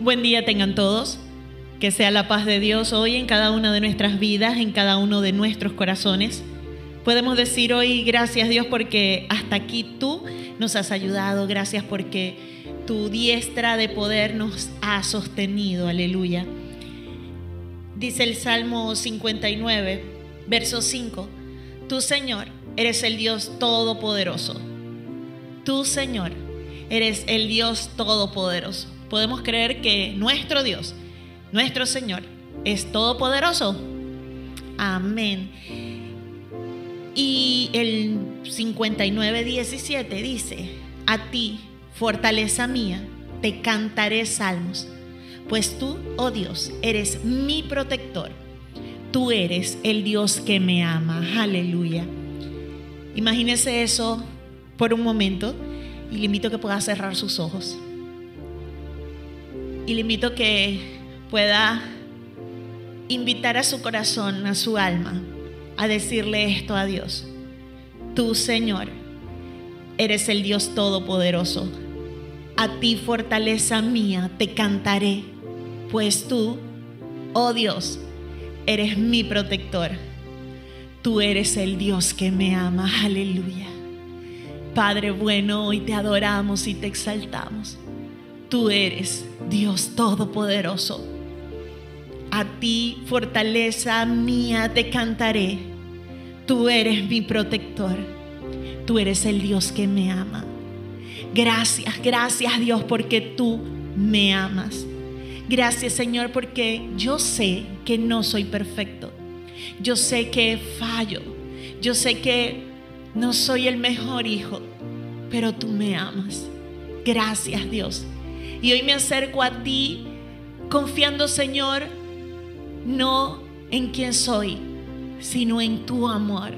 Buen día tengan todos. Que sea la paz de Dios hoy en cada una de nuestras vidas, en cada uno de nuestros corazones. Podemos decir hoy gracias Dios porque hasta aquí tú nos has ayudado. Gracias porque tu diestra de poder nos ha sostenido. Aleluya. Dice el Salmo 59, verso 5. Tú Señor eres el Dios todopoderoso. Tú Señor eres el Dios todopoderoso. Podemos creer que nuestro Dios, nuestro Señor, es todopoderoso. Amén. Y el 59, 17 dice, a ti, fortaleza mía, te cantaré salmos, pues tú, oh Dios, eres mi protector. Tú eres el Dios que me ama. Aleluya. Imagínese eso por un momento y le invito a que pueda cerrar sus ojos. Y le invito que pueda invitar a su corazón, a su alma, a decirle esto a Dios. Tú, Señor, eres el Dios Todopoderoso. A ti, fortaleza mía, te cantaré, pues tú, oh Dios, eres mi protector. Tú eres el Dios que me ama. Aleluya. Padre bueno, hoy te adoramos y te exaltamos. Tú eres Dios Todopoderoso. A ti, fortaleza mía, te cantaré. Tú eres mi protector. Tú eres el Dios que me ama. Gracias, gracias Dios porque tú me amas. Gracias Señor porque yo sé que no soy perfecto. Yo sé que fallo. Yo sé que no soy el mejor hijo, pero tú me amas. Gracias Dios. Y hoy me acerco a ti confiando Señor no en quién soy, sino en tu amor.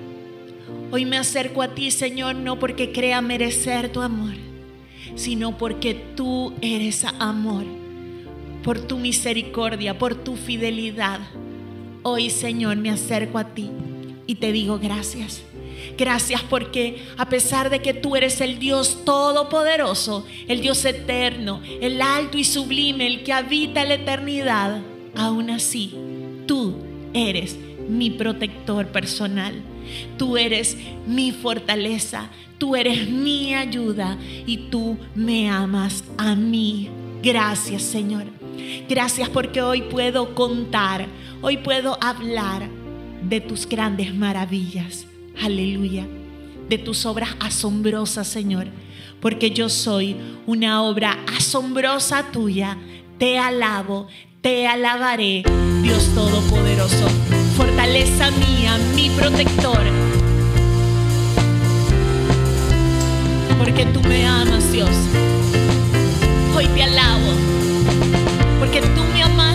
Hoy me acerco a ti Señor no porque crea merecer tu amor, sino porque tú eres amor por tu misericordia, por tu fidelidad. Hoy, Señor, me acerco a ti y te digo gracias. Gracias porque a pesar de que tú eres el Dios todopoderoso, el Dios eterno, el alto y sublime, el que habita la eternidad, aún así, tú eres mi protector personal. Tú eres mi fortaleza, tú eres mi ayuda y tú me amas a mí. Gracias, Señor. Gracias porque hoy puedo contar, hoy puedo hablar de tus grandes maravillas. Aleluya. De tus obras asombrosas, Señor. Porque yo soy una obra asombrosa tuya. Te alabo, te alabaré, Dios Todopoderoso. Fortaleza mía, mi protector. Porque tú me amas, Dios. Hoy te alabo porque tú me amaste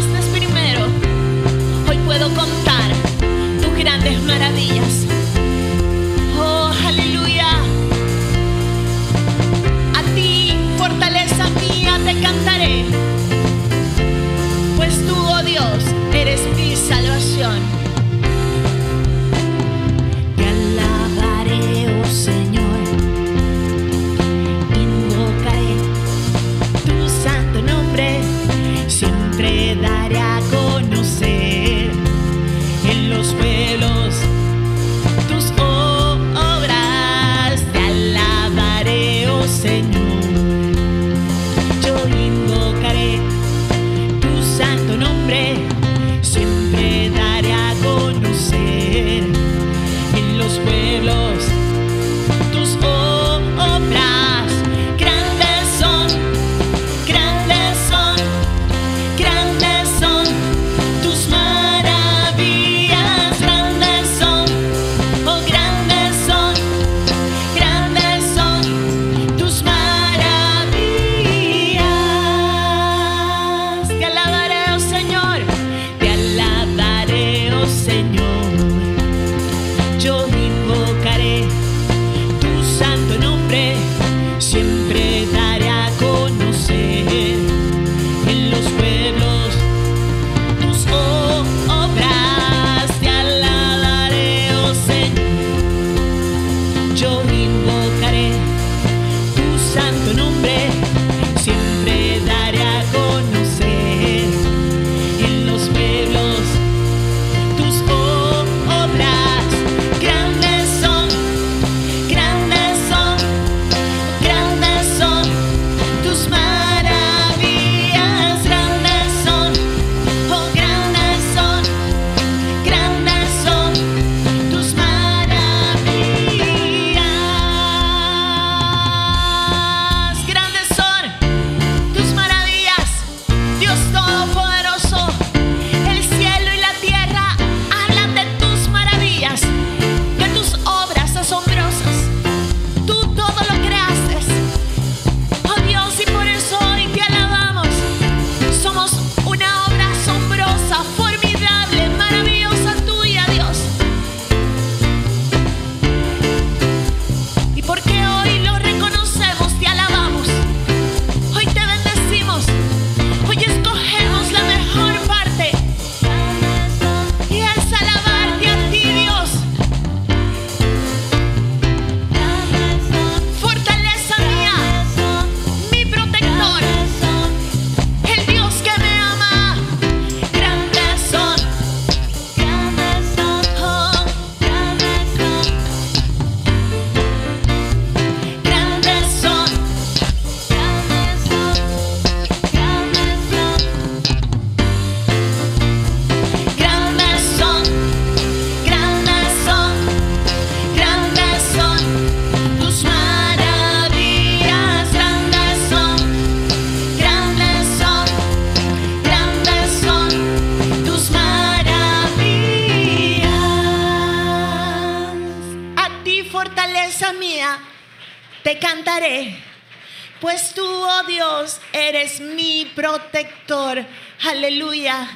Aleluya.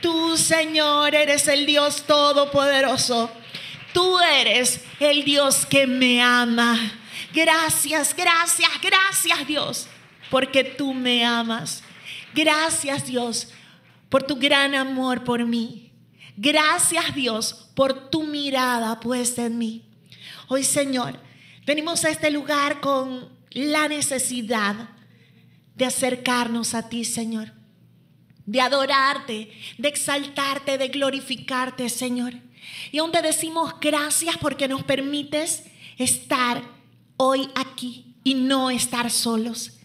Tú, Señor, eres el Dios todopoderoso. Tú eres el Dios que me ama. Gracias, gracias, gracias Dios, porque tú me amas. Gracias Dios por tu gran amor por mí. Gracias Dios por tu mirada puesta en mí. Hoy Señor, venimos a este lugar con la necesidad de acercarnos a ti Señor, de adorarte, de exaltarte, de glorificarte Señor. Y aún te decimos gracias porque nos permites estar hoy aquí y no estar solos.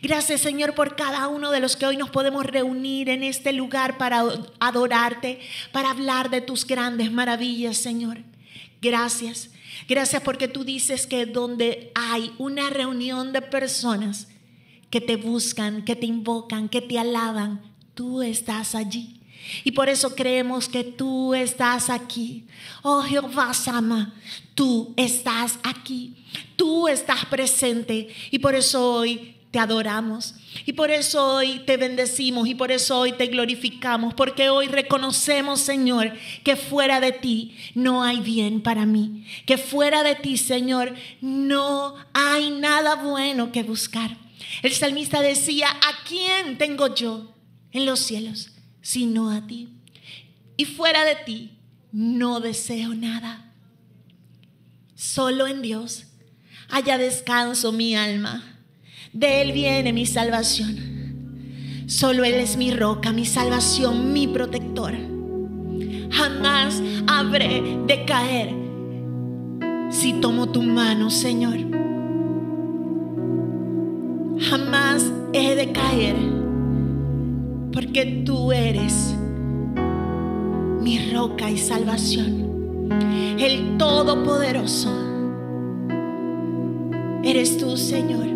Gracias Señor por cada uno de los que hoy nos podemos reunir en este lugar para adorarte, para hablar de tus grandes maravillas, Señor. Gracias. Gracias porque tú dices que donde hay una reunión de personas que te buscan, que te invocan, que te alaban, tú estás allí. Y por eso creemos que tú estás aquí. Oh Jehová Sama, tú estás aquí. Tú estás presente. Y por eso hoy te adoramos. Y por eso hoy te bendecimos y por eso hoy te glorificamos. Porque hoy reconocemos, Señor, que fuera de ti no hay bien para mí. Que fuera de ti, Señor, no hay nada bueno que buscar. El salmista decía, ¿a quién tengo yo en los cielos? sino a ti. Y fuera de ti no deseo nada. Solo en Dios haya descanso mi alma. De Él viene mi salvación. Solo Él es mi roca, mi salvación, mi protector. Jamás habré de caer si tomo tu mano, Señor. Jamás he de caer porque tú eres mi roca y salvación, el Todopoderoso. Eres tú, Señor.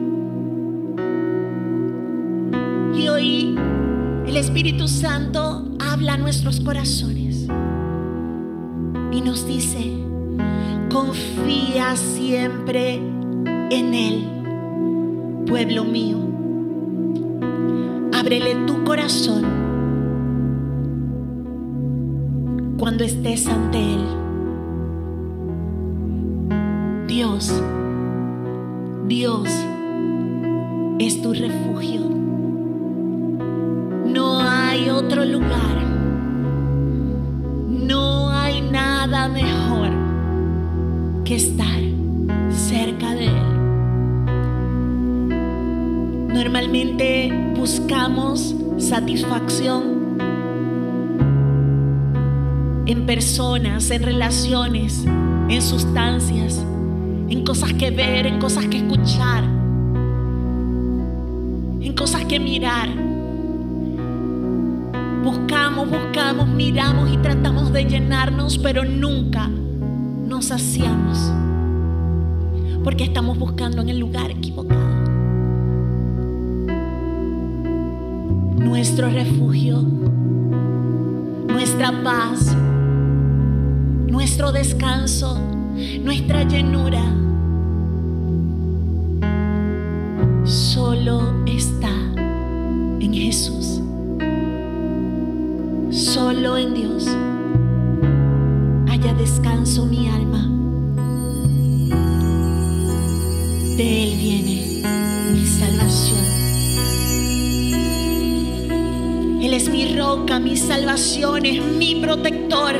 Y hoy el Espíritu Santo habla a nuestros corazones y nos dice, confía siempre en Él, pueblo mío ábrele tu corazón cuando estés ante Él. Dios, Dios es tu refugio. No hay otro lugar. No hay nada mejor que estar cerca de Él. Normalmente buscamos satisfacción en personas, en relaciones, en sustancias, en cosas que ver, en cosas que escuchar, en cosas que mirar. Buscamos, buscamos, miramos y tratamos de llenarnos, pero nunca nos saciamos. Porque estamos buscando en el lugar equivocado. Nuestro refugio, nuestra paz, nuestro descanso, nuestra llenura. Solo está en Jesús. Solo en Dios haya descanso mi alma. Mi salvación, es mi protector,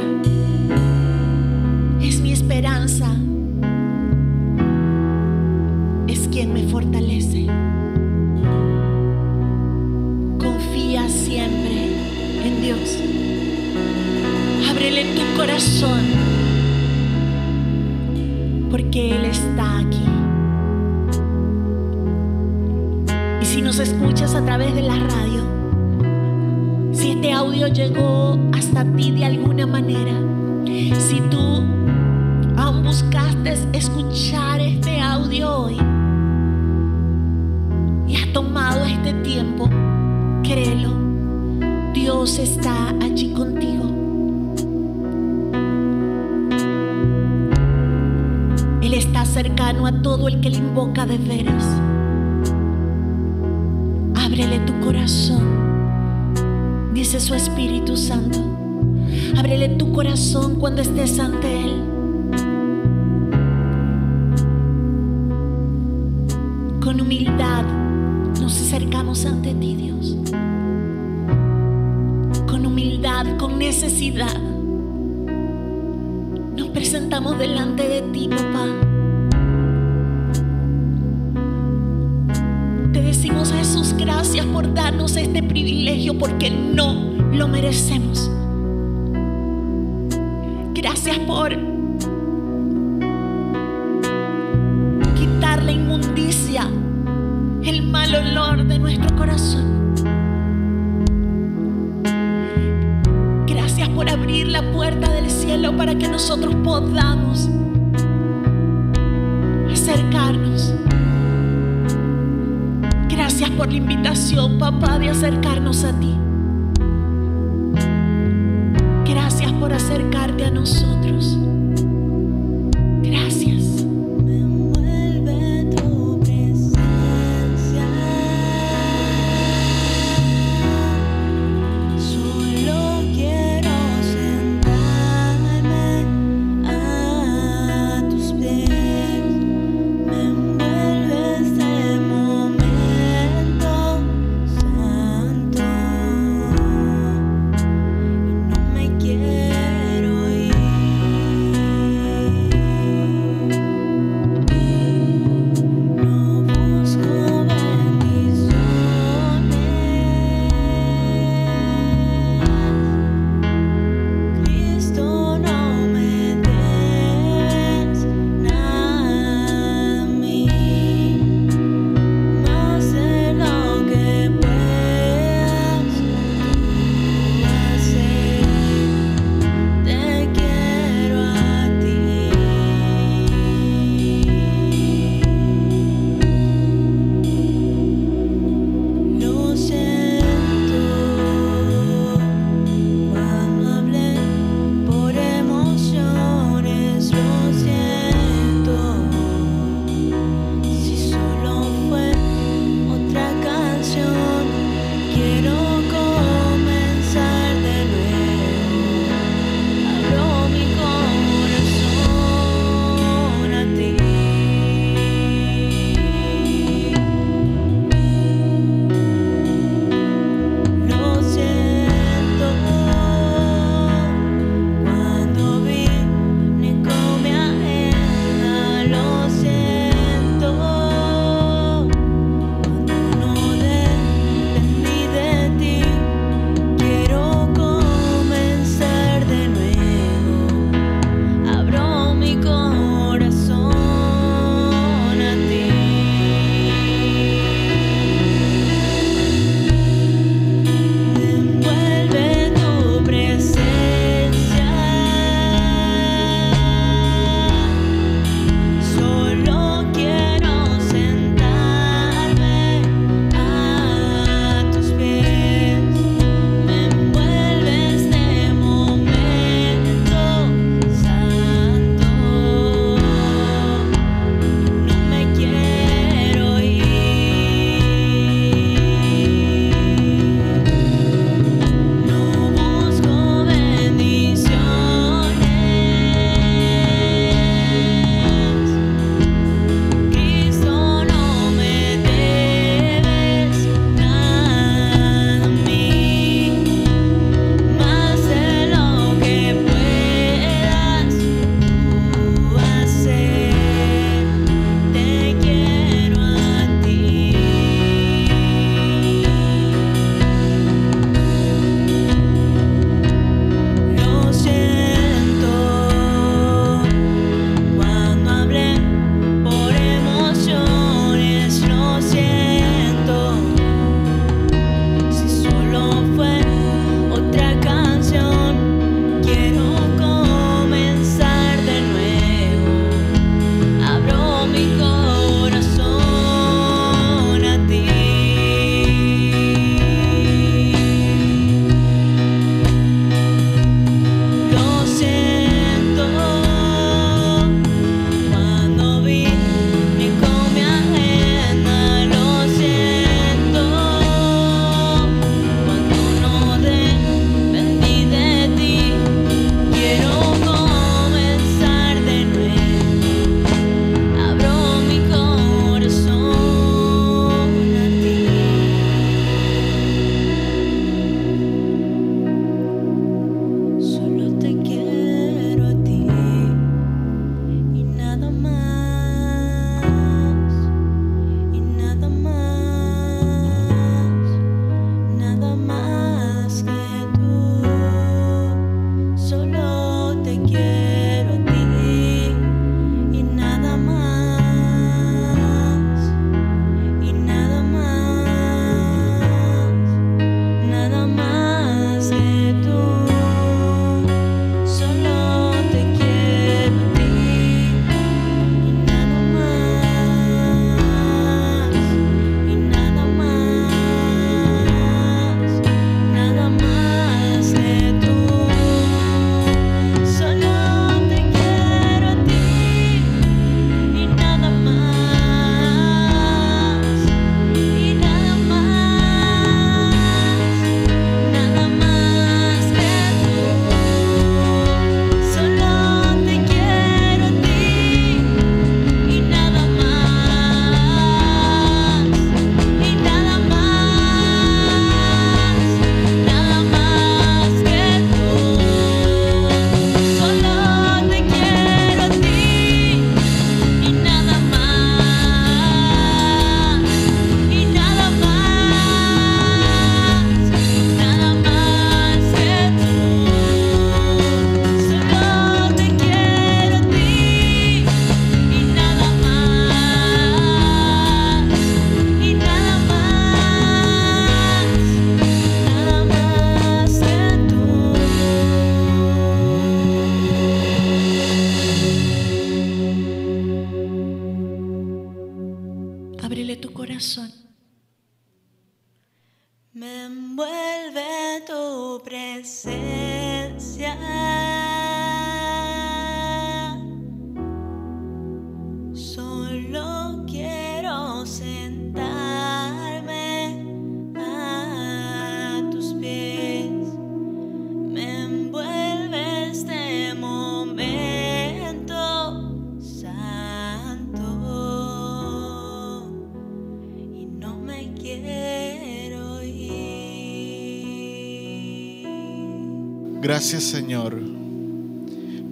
Gracias Señor,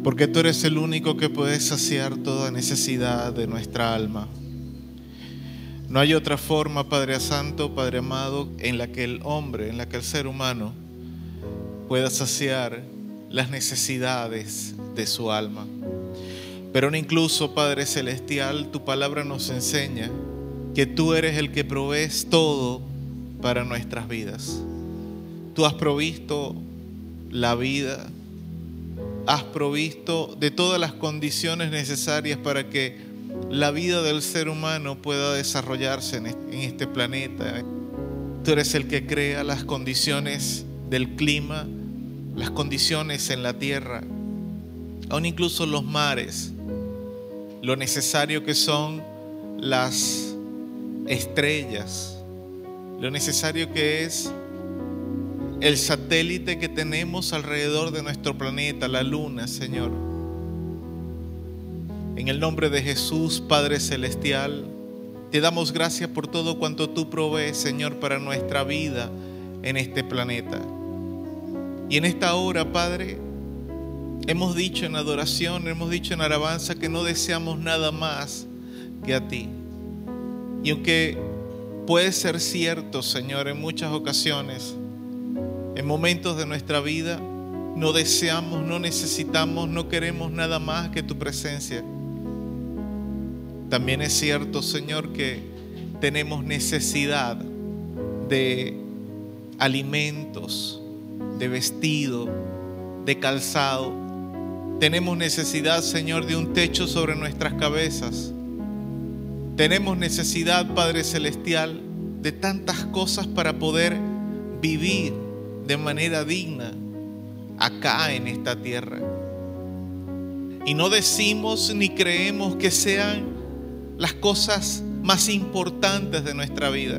porque tú eres el único que puede saciar toda necesidad de nuestra alma. No hay otra forma, Padre Santo, Padre amado, en la que el hombre, en la que el ser humano pueda saciar las necesidades de su alma. Pero incluso, Padre Celestial, tu palabra nos enseña que tú eres el que provees todo para nuestras vidas. Tú has provisto la vida, has provisto de todas las condiciones necesarias para que la vida del ser humano pueda desarrollarse en este planeta. Tú eres el que crea las condiciones del clima, las condiciones en la tierra, aún incluso los mares, lo necesario que son las estrellas, lo necesario que es el satélite que tenemos alrededor de nuestro planeta, la luna, Señor. En el nombre de Jesús, Padre Celestial, te damos gracias por todo cuanto tú provees, Señor, para nuestra vida en este planeta. Y en esta hora, Padre, hemos dicho en adoración, hemos dicho en alabanza que no deseamos nada más que a ti. Y aunque puede ser cierto, Señor, en muchas ocasiones, en momentos de nuestra vida, no deseamos, no necesitamos, no queremos nada más que tu presencia. También es cierto, Señor, que tenemos necesidad de alimentos, de vestido, de calzado. Tenemos necesidad, Señor, de un techo sobre nuestras cabezas. Tenemos necesidad, Padre Celestial, de tantas cosas para poder vivir de manera digna acá en esta tierra. Y no decimos ni creemos que sean las cosas más importantes de nuestra vida.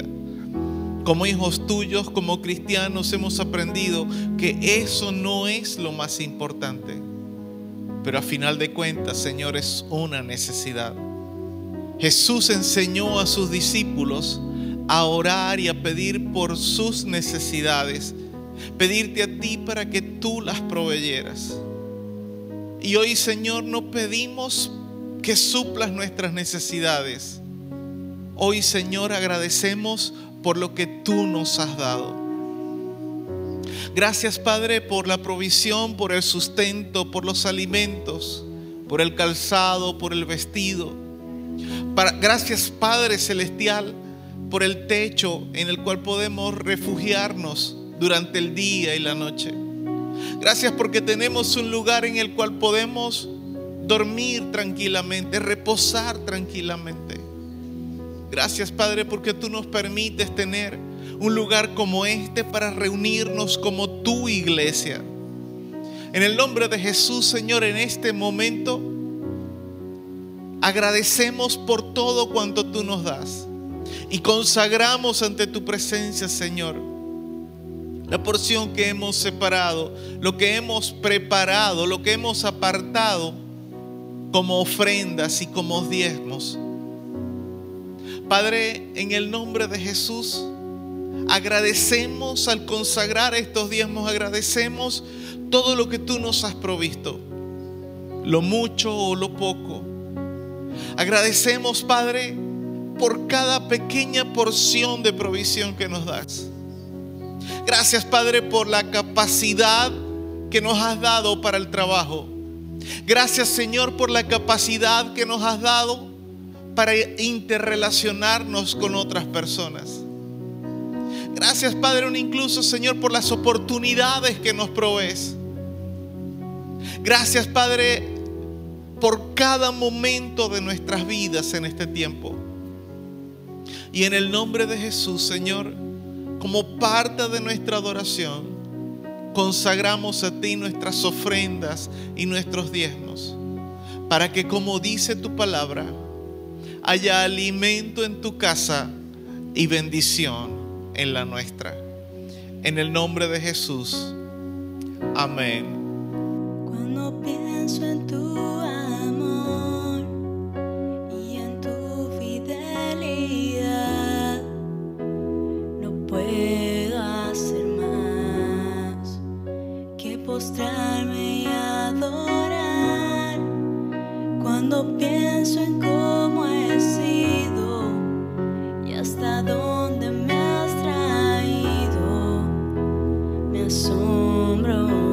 Como hijos tuyos, como cristianos, hemos aprendido que eso no es lo más importante. Pero a final de cuentas, Señor, es una necesidad. Jesús enseñó a sus discípulos a orar y a pedir por sus necesidades, pedirte a ti para que tú las proveyeras. Y hoy, Señor, no pedimos que suplas nuestras necesidades. Hoy, Señor, agradecemos por lo que tú nos has dado. Gracias, Padre, por la provisión, por el sustento, por los alimentos, por el calzado, por el vestido. gracias, Padre Celestial, por el techo en el cual podemos refugiarnos durante el día y la noche. Gracias porque tenemos un lugar en el cual podemos dormir tranquilamente, reposar tranquilamente. Gracias Padre porque tú nos permites tener un lugar como este para reunirnos como tu iglesia. En el nombre de Jesús, Señor, en este momento agradecemos por todo cuanto tú nos das y consagramos ante tu presencia, Señor, la porción que hemos separado, lo que hemos preparado, lo que hemos apartado como ofrendas y como diezmos. Padre, en el nombre de Jesús, agradecemos al consagrar estos diezmos, agradecemos todo lo que tú nos has provisto, lo mucho o lo poco. Agradecemos, Padre, por cada pequeña porción de provisión que nos das. Gracias, Padre, por la capacidad que nos has dado para el trabajo. Gracias, Señor, por la capacidad que nos has dado para interrelacionarnos con otras personas. Gracias, Padre, incluso, Señor, por las oportunidades que nos provees. Gracias, Padre, por cada momento de nuestras vidas en este tiempo. Y en el nombre de Jesús, Señor, como parte de nuestra adoración, consagramos a ti nuestras ofrendas y nuestros diezmos, para que como dice tu palabra, haya alimento en tu casa y bendición en la nuestra. En el nombre de Jesús. Amén. Cuando pienso en tu amor puedo hacer más que postrarme y adorar cuando pienso en cómo he sido y hasta dónde me has traído. Me asombro.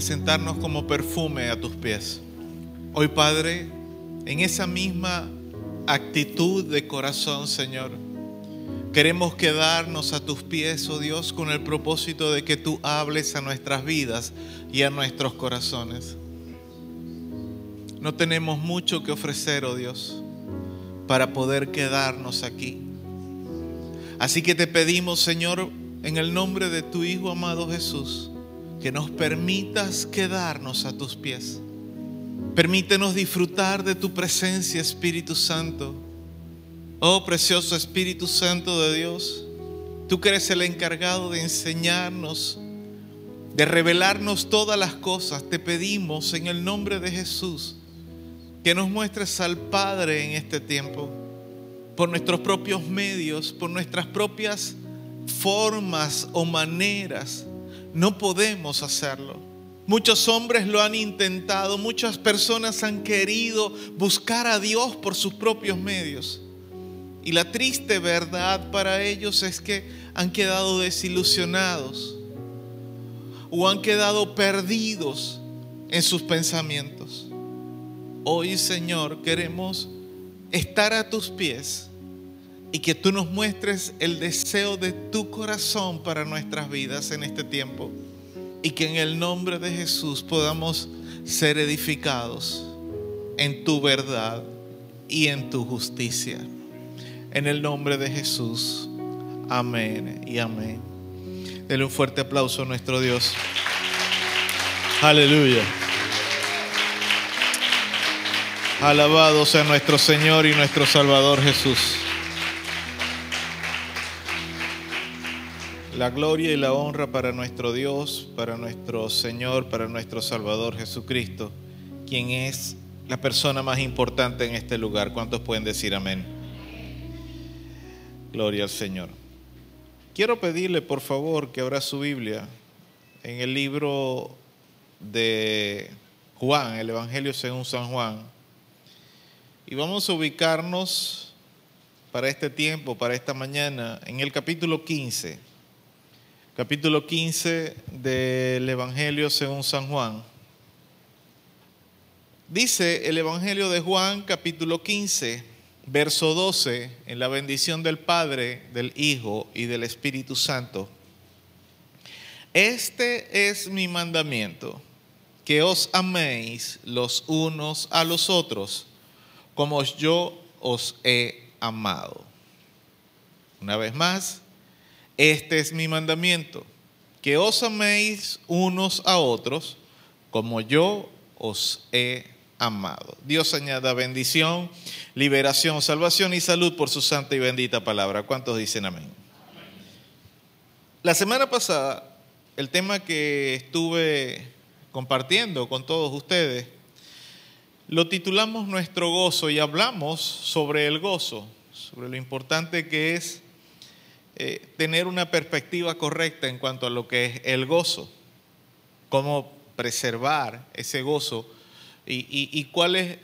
Presentarnos como perfume a tus pies. Hoy Padre, en esa misma actitud de corazón, Señor, queremos quedarnos a tus pies, oh Dios, con el propósito de que tú hables a nuestras vidas y a nuestros corazones. No tenemos mucho que ofrecer, oh Dios, para poder quedarnos aquí. Así que te pedimos, Señor, en el nombre de tu Hijo amado Jesús, que nos permitas quedarnos a tus pies. Permítenos disfrutar de tu presencia, Espíritu Santo. Oh, precioso Espíritu Santo de Dios, tú que eres el encargado de enseñarnos, de revelarnos todas las cosas, te pedimos en el nombre de Jesús que nos muestres al Padre en este tiempo, por nuestros propios medios, por nuestras propias formas o maneras. No podemos hacerlo. Muchos hombres lo han intentado, muchas personas han querido buscar a Dios por sus propios medios. Y la triste verdad para ellos es que han quedado desilusionados o han quedado perdidos en sus pensamientos. Hoy, Señor, queremos estar a tus pies y que tú nos muestres el deseo de tu corazón para nuestras vidas en este tiempo y que en el nombre de Jesús podamos ser edificados en tu verdad y en tu justicia. En el nombre de Jesús. Amén y amén. Denle un fuerte aplauso a nuestro Dios. Aleluya. Alabado sea nuestro Señor y nuestro Salvador Jesús. La gloria y la honra para nuestro Dios, para nuestro Señor, para nuestro Salvador Jesucristo, quien es la persona más importante en este lugar. ¿Cuántos pueden decir amén? Gloria al Señor. Quiero pedirle, por favor, que abra su Biblia en el libro de Juan, el Evangelio según San Juan. Y vamos a ubicarnos para este tiempo, para esta mañana, en el capítulo 15. Capítulo 15 del Evangelio según San Juan. Dice el Evangelio de Juan, capítulo 15, verso 12, en la bendición del Padre, del Hijo y del Espíritu Santo. Este es mi mandamiento, que os améis los unos a los otros, como yo os he amado. Una vez más, este es mi mandamiento, que os améis unos a otros, como yo os he amado. Dios añada bendición, liberación, salvación y salud por su santa y bendita palabra. ¿Cuántos dicen amén? La semana pasada, el tema que estuve compartiendo con todos ustedes, lo titulamos Nuestro gozo y hablamos sobre el gozo, sobre lo importante que es eh, tener una perspectiva correcta en cuanto a lo que es el gozo, cómo preservar ese gozo y, y- cuál es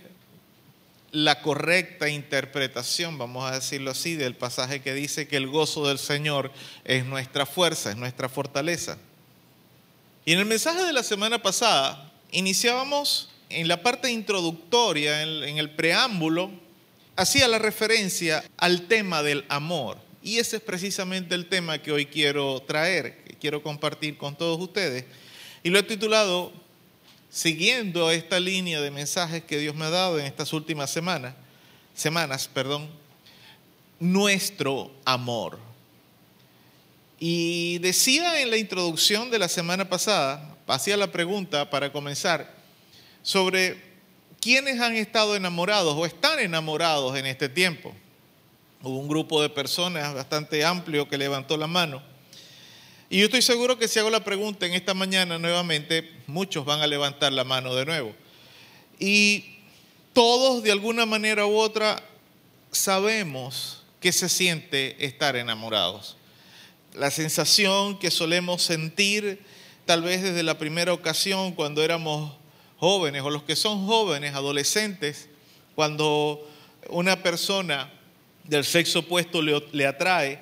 la correcta interpretación, vamos a decirlo así, del pasaje que dice que el gozo del Señor es nuestra fuerza, es nuestra fortaleza. Y en el mensaje de la semana pasada iniciábamos en la parte introductoria, en el preámbulo, hacía la referencia al tema del amor. Y ese es precisamente el tema que hoy quiero traer, que quiero compartir con todos ustedes. Y lo he titulado, siguiendo esta línea de mensajes que Dios me ha dado en estas últimas semanas, semanas, perdón, nuestro amor. Y decía en la introducción de la semana pasada, hacía la pregunta para comenzar, sobre quiénes han estado enamorados o están enamorados en este tiempo. Hubo un grupo de personas bastante amplio que levantó la mano. Y yo estoy seguro que si hago la pregunta en esta mañana nuevamente, muchos van a levantar la mano de nuevo. Y todos de alguna manera u otra sabemos que se siente estar enamorados. La sensación que solemos sentir tal vez desde la primera ocasión cuando éramos jóvenes o los que son jóvenes, adolescentes, cuando una persona del sexo opuesto le, atrae,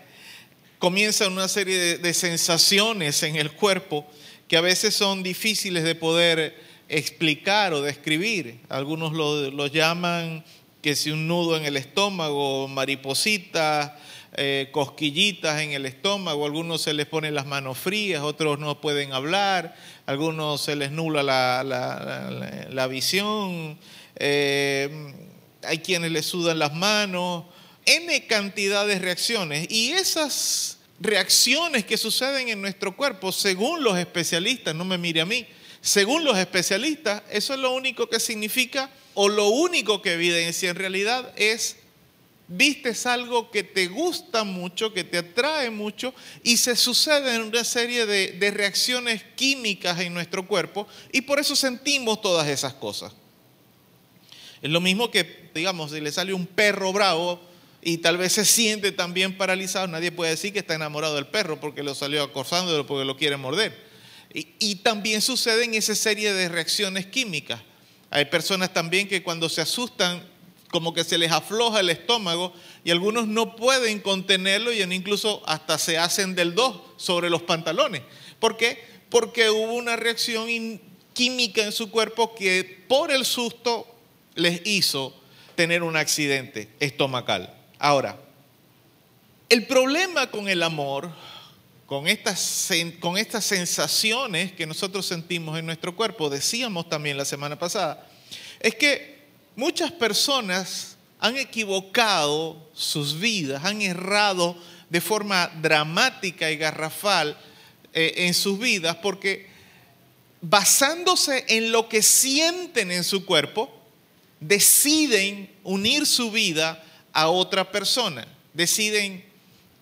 comienzan una serie de, sensaciones en el cuerpo que a veces son difíciles de poder explicar o describir. Algunos lo, llaman que si un nudo en el estómago, maripositas, eh, cosquillitas en el estómago, algunos se les ponen las manos frías, otros no pueden hablar, algunos se les nula la, la- la- la visión, eh, hay quienes les sudan las manos, N cantidad de reacciones. Y esas reacciones que suceden en nuestro cuerpo, según los especialistas, no me mire a mí, según los especialistas, eso es lo único que significa o lo único que evidencia en realidad es vistes algo que te gusta mucho, que te atrae mucho y se suceden una serie de, de reacciones químicas en nuestro cuerpo y por eso sentimos todas esas cosas. Es lo mismo que, digamos, si le sale un perro bravo y tal vez se siente también paralizado, nadie puede decir que está enamorado del perro porque lo salió acosándolo, porque lo quiere morder. Y, y también suceden esa serie de reacciones químicas. Hay personas también que cuando se asustan, como que se les afloja el estómago y algunos no pueden contenerlo y incluso hasta se hacen del dos sobre los pantalones. ¿Por qué? Porque hubo una reacción química en su cuerpo que por el susto les hizo tener un accidente estomacal. Ahora, el problema con el amor, con estas, con estas sensaciones que nosotros sentimos en nuestro cuerpo, decíamos también la semana pasada, es que muchas personas han equivocado sus vidas, han errado de forma dramática y garrafal eh, en sus vidas porque basándose en lo que sienten en su cuerpo, deciden unir su vida a otra persona, deciden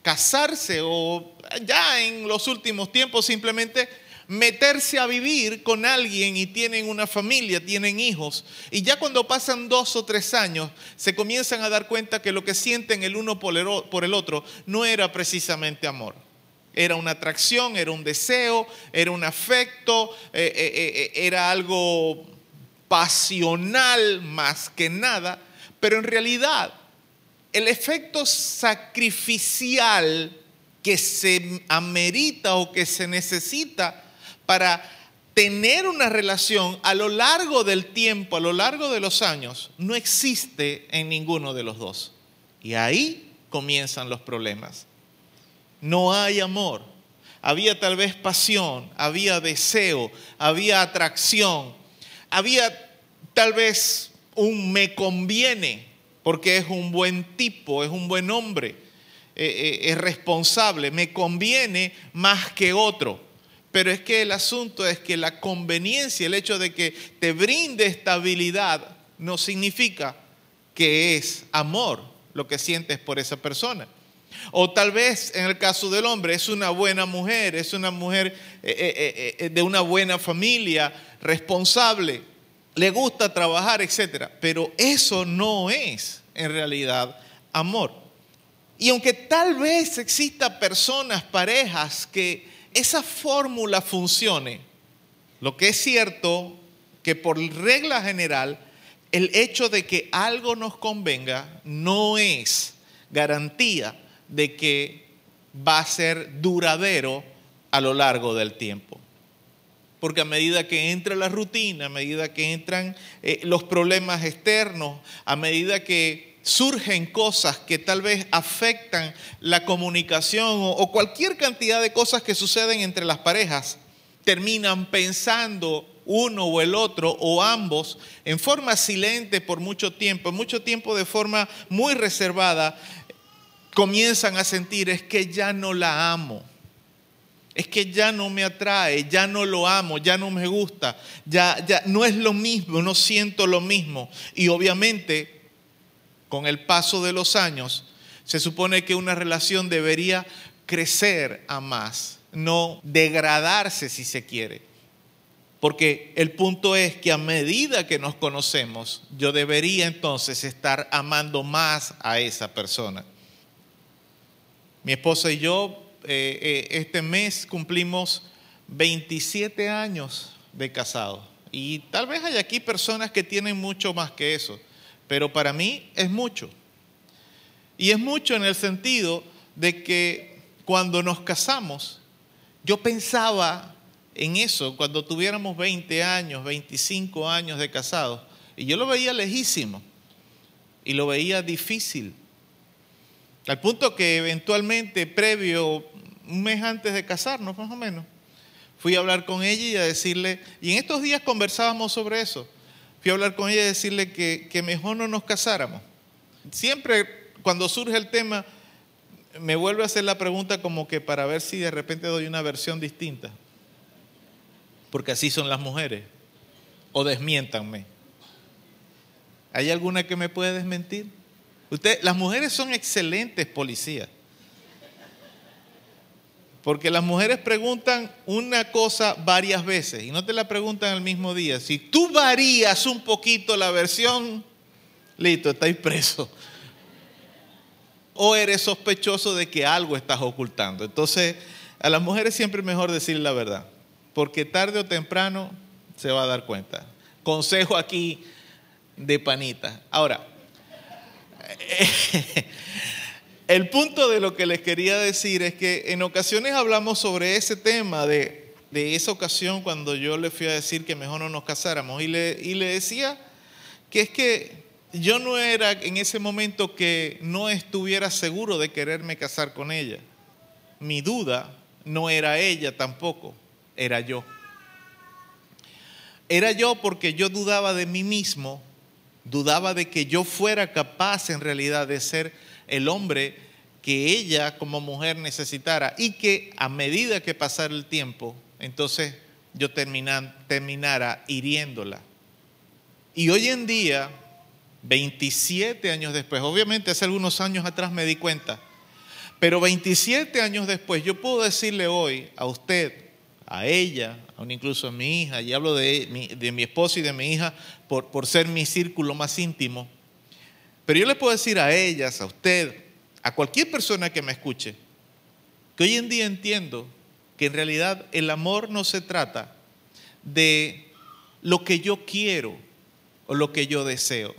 casarse o ya en los últimos tiempos simplemente meterse a vivir con alguien y tienen una familia, tienen hijos. Y ya cuando pasan dos o tres años, se comienzan a dar cuenta que lo que sienten el uno por el otro no era precisamente amor. Era una atracción, era un deseo, era un afecto, eh, eh, eh, era algo pasional más que nada, pero en realidad el efecto sacrificial que se amerita o que se necesita para tener una relación a lo largo del tiempo, a lo largo de los años, no existe en ninguno de los dos. Y ahí comienzan los problemas. No hay amor. Había tal vez pasión, había deseo, había atracción, había tal vez un me conviene, porque es un buen tipo, es un buen hombre, eh, eh, es responsable, me conviene más que otro. Pero es que el asunto es que la conveniencia, el hecho de que te brinde estabilidad, no significa que es amor lo que sientes por esa persona. O tal vez en el caso del hombre es una buena mujer, es una mujer eh, de una buena familia, responsable, le gusta trabajar, etc. Pero eso no es en realidad amor. Y aunque tal vez exista personas, parejas, que esa fórmula funcione, lo que es cierto que por regla general, el hecho de que algo nos convenga no es garantía de que va a ser duradero a lo largo del tiempo. Porque a medida que entra la rutina, a medida que entran eh, los problemas externos, a medida que surgen cosas que tal vez afectan la comunicación o, o cualquier cantidad de cosas que suceden entre las parejas, terminan pensando uno o el otro o ambos en forma silente por mucho tiempo, mucho tiempo de forma muy reservada, comienzan a sentir es que ya no la amo. Es que ya no me atrae, ya no lo amo, ya no me gusta, ya, ya no es lo mismo, no siento lo mismo. Y obviamente, con el paso de los años, se supone que una relación debería crecer a más, no degradarse si se quiere. Porque el punto es que a medida que nos conocemos, yo debería entonces estar amando más a esa persona. Mi esposa y yo eh, eh, este mes cumplimos 27 años de casados. Y tal vez hay aquí personas que tienen mucho más que eso, pero para mí es mucho. Y es mucho en el sentido de que cuando nos casamos, yo pensaba en eso, cuando tuviéramos 20 años, 25 años de casados, y yo lo veía lejísimo, y lo veía difícil. Al punto que eventualmente, previo, un mes antes de casarnos más o menos, fui a hablar con ella y a decirle, y en estos días conversábamos sobre eso, fui a hablar con ella y decirle que, que mejor no nos casáramos. Siempre cuando surge el tema, me vuelve a hacer la pregunta como que para ver si de repente doy una versión distinta. Porque así son las mujeres. O desmiéntanme. ¿Hay alguna que me puede desmentir? Usted, las mujeres son excelentes policías. Porque las mujeres preguntan una cosa varias veces y no te la preguntan el mismo día. Si tú varías un poquito la versión, listo, estáis preso. O eres sospechoso de que algo estás ocultando. Entonces, a las mujeres siempre es mejor decir la verdad. porque tarde o temprano se va a dar cuenta. Consejo aquí de panita. Ahora, el punto de lo que les quería decir es que en ocasiones hablamos sobre ese tema de, esa ocasión cuando yo le fui a decir que mejor no nos casáramos y le decía que es que yo no era en ese momento que no estuviera seguro de quererme casar con ella. Mi duda no era ella tampoco, era yo. Era yo porque yo dudaba de mí mismo, dudaba de que yo fuera capaz en realidad de ser el hombre que ella como mujer necesitara y que a medida que pasara el tiempo, entonces yo termina- terminara hiriéndola. Y hoy en día, 27 años después, obviamente hace algunos años atrás me di cuenta, pero 27 años después, yo puedo decirle hoy a usted, a ella, aún incluso a mi hija, y hablo de de mi esposa y de mi hija por, por ser mi círculo más íntimo, pero yo le puedo decir a ellas, a usted, a cualquier persona que me escuche, que hoy en día entiendo que en realidad el amor no se trata de lo que yo quiero o lo que yo deseo.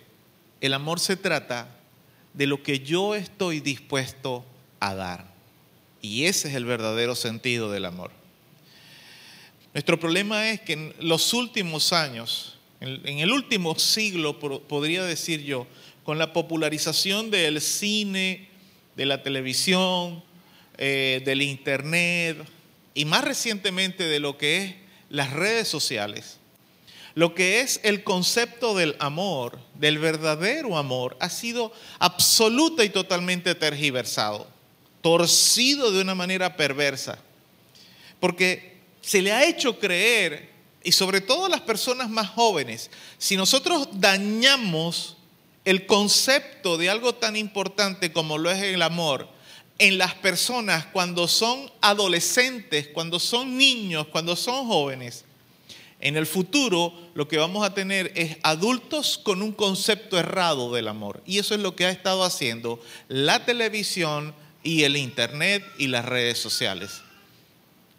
El amor se trata de lo que yo estoy dispuesto a dar. Y ese es el verdadero sentido del amor. Nuestro problema es que en los últimos años, en el último siglo, podría decir yo, con la popularización del cine, de la televisión, eh, del internet y más recientemente de lo que es las redes sociales, lo que es el concepto del amor, del verdadero amor, ha sido absoluta y totalmente tergiversado, torcido de una manera perversa. Porque se le ha hecho creer, y sobre todo a las personas más jóvenes, si nosotros dañamos el concepto de algo tan importante como lo es el amor en las personas cuando son adolescentes, cuando son niños, cuando son jóvenes, en el futuro lo que vamos a tener es adultos con un concepto errado del amor. Y eso es lo que ha estado haciendo la televisión y el Internet y las redes sociales.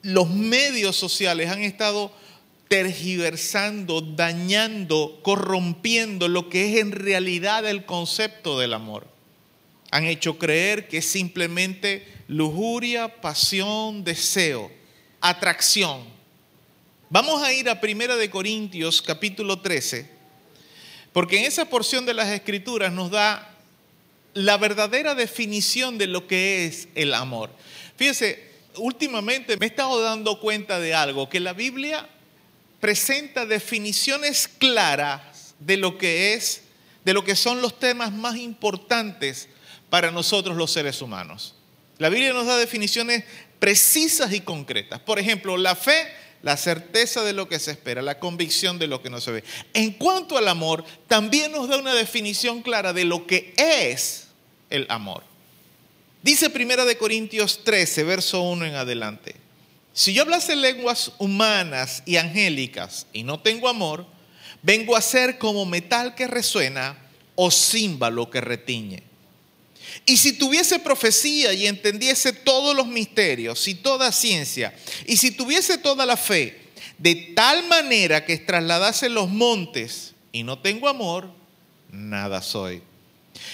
Los medios sociales han estado tergiversando, dañando, corrompiendo lo que es en realidad el concepto del amor. Han hecho creer que es simplemente lujuria, pasión, deseo, atracción. Vamos a ir a Primera de Corintios capítulo 13, porque en esa porción de las escrituras nos da la verdadera definición de lo que es el amor. Fíjese, últimamente me he estado dando cuenta de algo, que la Biblia presenta definiciones claras de lo que es, de lo que son los temas más importantes para nosotros los seres humanos. La Biblia nos da definiciones precisas y concretas. Por ejemplo, la fe, la certeza de lo que se espera, la convicción de lo que no se ve. En cuanto al amor, también nos da una definición clara de lo que es el amor. Dice Primera de Corintios 13, verso 1 en adelante. Si yo hablase lenguas humanas y angélicas y no tengo amor, vengo a ser como metal que resuena o címbalo que retiñe. Y si tuviese profecía y entendiese todos los misterios y toda ciencia, y si tuviese toda la fe, de tal manera que trasladase los montes y no tengo amor, nada soy.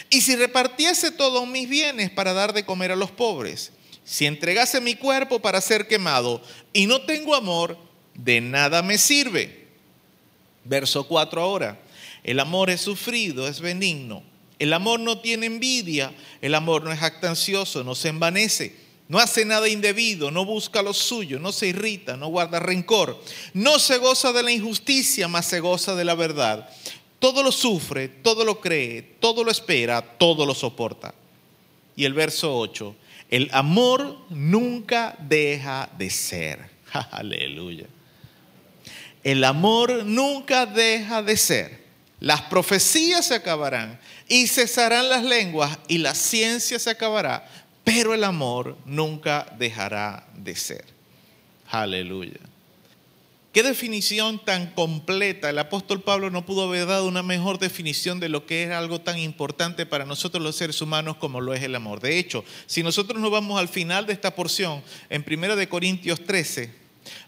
Y si repartiese todos mis bienes para dar de comer a los pobres, si entregase mi cuerpo para ser quemado y no tengo amor, de nada me sirve. Verso 4 ahora. El amor es sufrido, es benigno. El amor no tiene envidia, el amor no es jactancioso, no se envanece, no hace nada indebido, no busca lo suyo, no se irrita, no guarda rencor, no se goza de la injusticia, mas se goza de la verdad. Todo lo sufre, todo lo cree, todo lo espera, todo lo soporta. Y el verso 8, el amor nunca deja de ser. Aleluya. El amor nunca deja de ser. Las profecías se acabarán y cesarán las lenguas y la ciencia se acabará, pero el amor nunca dejará de ser. Aleluya. Qué definición tan completa. El apóstol Pablo no pudo haber dado una mejor definición de lo que es algo tan importante para nosotros los seres humanos como lo es el amor. De hecho, si nosotros nos vamos al final de esta porción, en 1 de Corintios 13,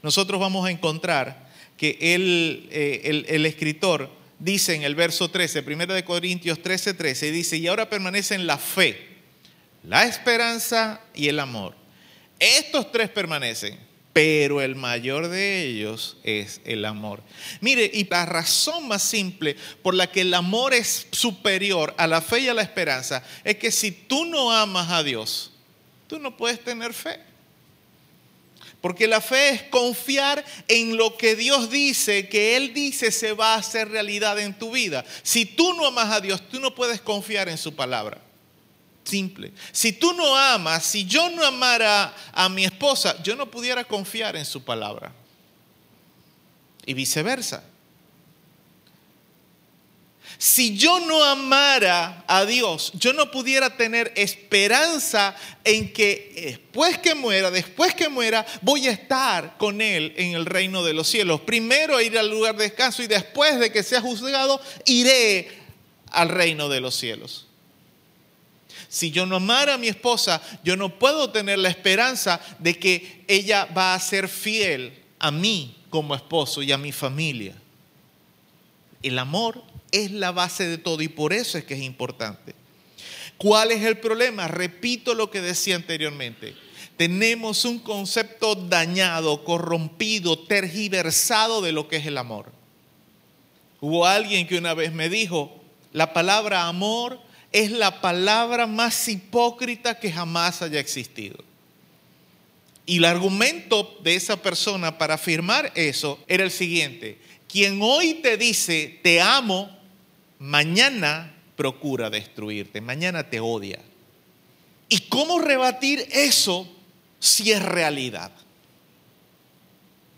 nosotros vamos a encontrar que él, eh, el, el escritor dice en el verso 13, 1 de Corintios 13, 13, dice, y ahora permanecen la fe, la esperanza y el amor. Estos tres permanecen, pero el mayor de ellos es el amor. Mire, y la razón más simple por la que el amor es superior a la fe y a la esperanza es que si tú no amas a Dios, tú no puedes tener fe. Porque la fe es confiar en lo que Dios dice, que Él dice se va a hacer realidad en tu vida. Si tú no amas a Dios, tú no puedes confiar en su palabra. Simple. Si tú no amas, si yo no amara a mi esposa, yo no pudiera confiar en su palabra. Y viceversa. Si yo no amara a Dios, yo no pudiera tener esperanza en que después que muera, después que muera, voy a estar con Él en el reino de los cielos. Primero ir al lugar de descanso y después de que sea juzgado, iré al reino de los cielos. Si yo no amara a mi esposa, yo no puedo tener la esperanza de que ella va a ser fiel a mí como esposo y a mi familia. El amor es la base de todo y por eso es que es importante. ¿Cuál es el problema? Repito lo que decía anteriormente. Tenemos un concepto dañado, corrompido, tergiversado de lo que es el amor. Hubo alguien que una vez me dijo, la palabra amor es la palabra más hipócrita que jamás haya existido. Y el argumento de esa persona para afirmar eso era el siguiente. Quien hoy te dice, te amo, mañana procura destruirte, mañana te odia. ¿Y cómo rebatir eso si es realidad?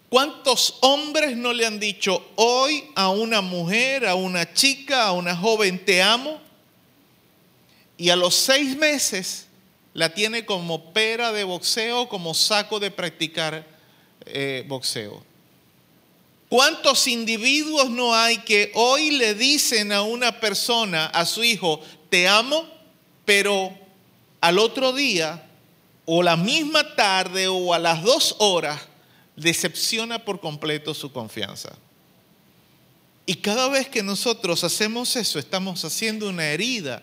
¿Cuántos hombres no le han dicho hoy a una mujer, a una chica, a una joven, te amo? Y a los seis meses la tiene como pera de boxeo, como saco de practicar eh, boxeo. ¿Cuántos individuos no hay que hoy le dicen a una persona, a su hijo, te amo, pero al otro día, o la misma tarde, o a las dos horas, decepciona por completo su confianza? Y cada vez que nosotros hacemos eso, estamos haciendo una herida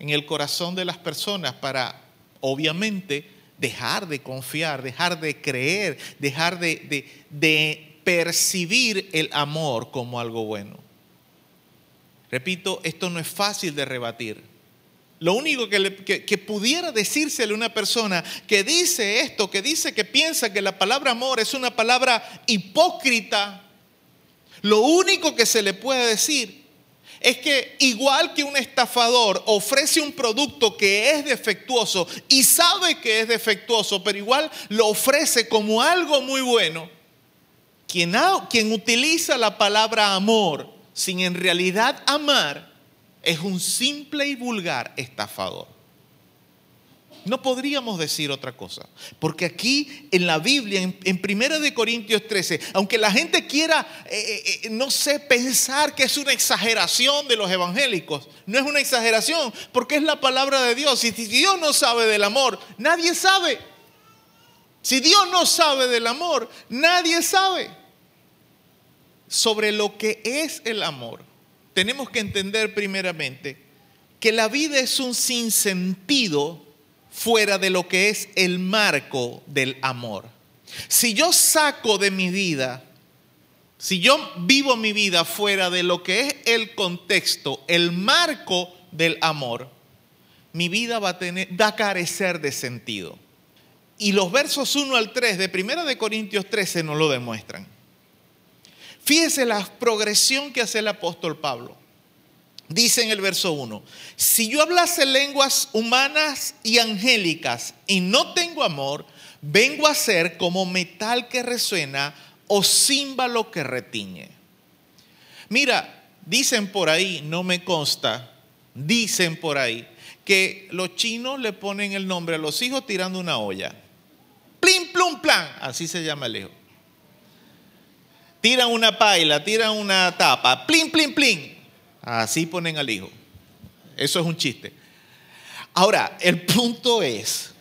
en el corazón de las personas para, obviamente, dejar de confiar, dejar de creer, dejar de, percibir el amor como algo bueno. Repito, esto no es fácil de rebatir. Lo único que, pudiera decírsele a una persona que dice esto, que dice que piensa que la palabra amor es una palabra hipócrita, lo único que se le puede decir es que igual que un estafador ofrece un producto que es defectuoso y sabe que es defectuoso, pero igual lo ofrece como algo muy bueno, quien, utiliza la palabra amor sin en realidad amar es un simple y vulgar estafador. No podríamos decir otra cosa, porque aquí en la Biblia, en, en 1 de Corintios 13, aunque la gente quiera, eh, eh, no sé, pensar que es una exageración de los evangélicos, no es una exageración, porque es la palabra de Dios. Y si Dios no sabe del amor, nadie sabe. Si Dios no sabe del amor, nadie sabe. Sobre lo que es el amor, tenemos que entender primeramente que la vida es un sinsentido fuera de lo que es el marco del amor. Si yo saco de mi vida, si yo vivo mi vida fuera de lo que es el contexto, el marco del amor, mi vida va a, tener, va a carecer de sentido. Y los versos 1 al 3 de 1 de Corintios 13 nos lo demuestran. Fíjese la progresión que hace el apóstol Pablo. Dice en el verso 1, si yo hablase lenguas humanas y angélicas y no tengo amor, vengo a ser como metal que resuena o címbalo que retiñe. Mira, dicen por ahí, no me consta, dicen por ahí que los chinos le ponen el nombre a los hijos tirando una olla. Plim, plum, plan, así se llama el hijo. Tiran una paila, tiran una tapa, plin, plin, plin. Así ponen al hijo. Eso es un chiste. Ahora, el punto es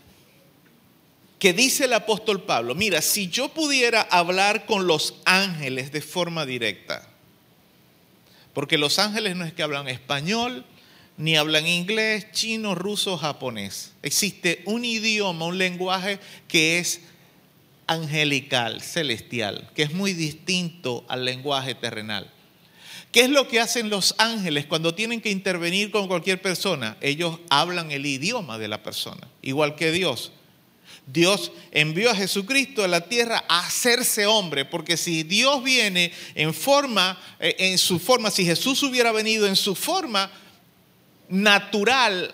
que dice el apóstol Pablo, mira, si yo pudiera hablar con los ángeles de forma directa, porque los ángeles no es que hablan español, ni hablan inglés, chino, ruso, japonés. Existe un idioma, un lenguaje que es angelical, celestial, que es muy distinto al lenguaje terrenal. ¿Qué es lo que hacen los ángeles cuando tienen que intervenir con cualquier persona? Ellos hablan el idioma de la persona, igual que Dios. Dios envió a Jesucristo a la tierra a hacerse hombre, porque si Dios viene en forma, eh, en su forma, si Jesús hubiera venido en su forma natural,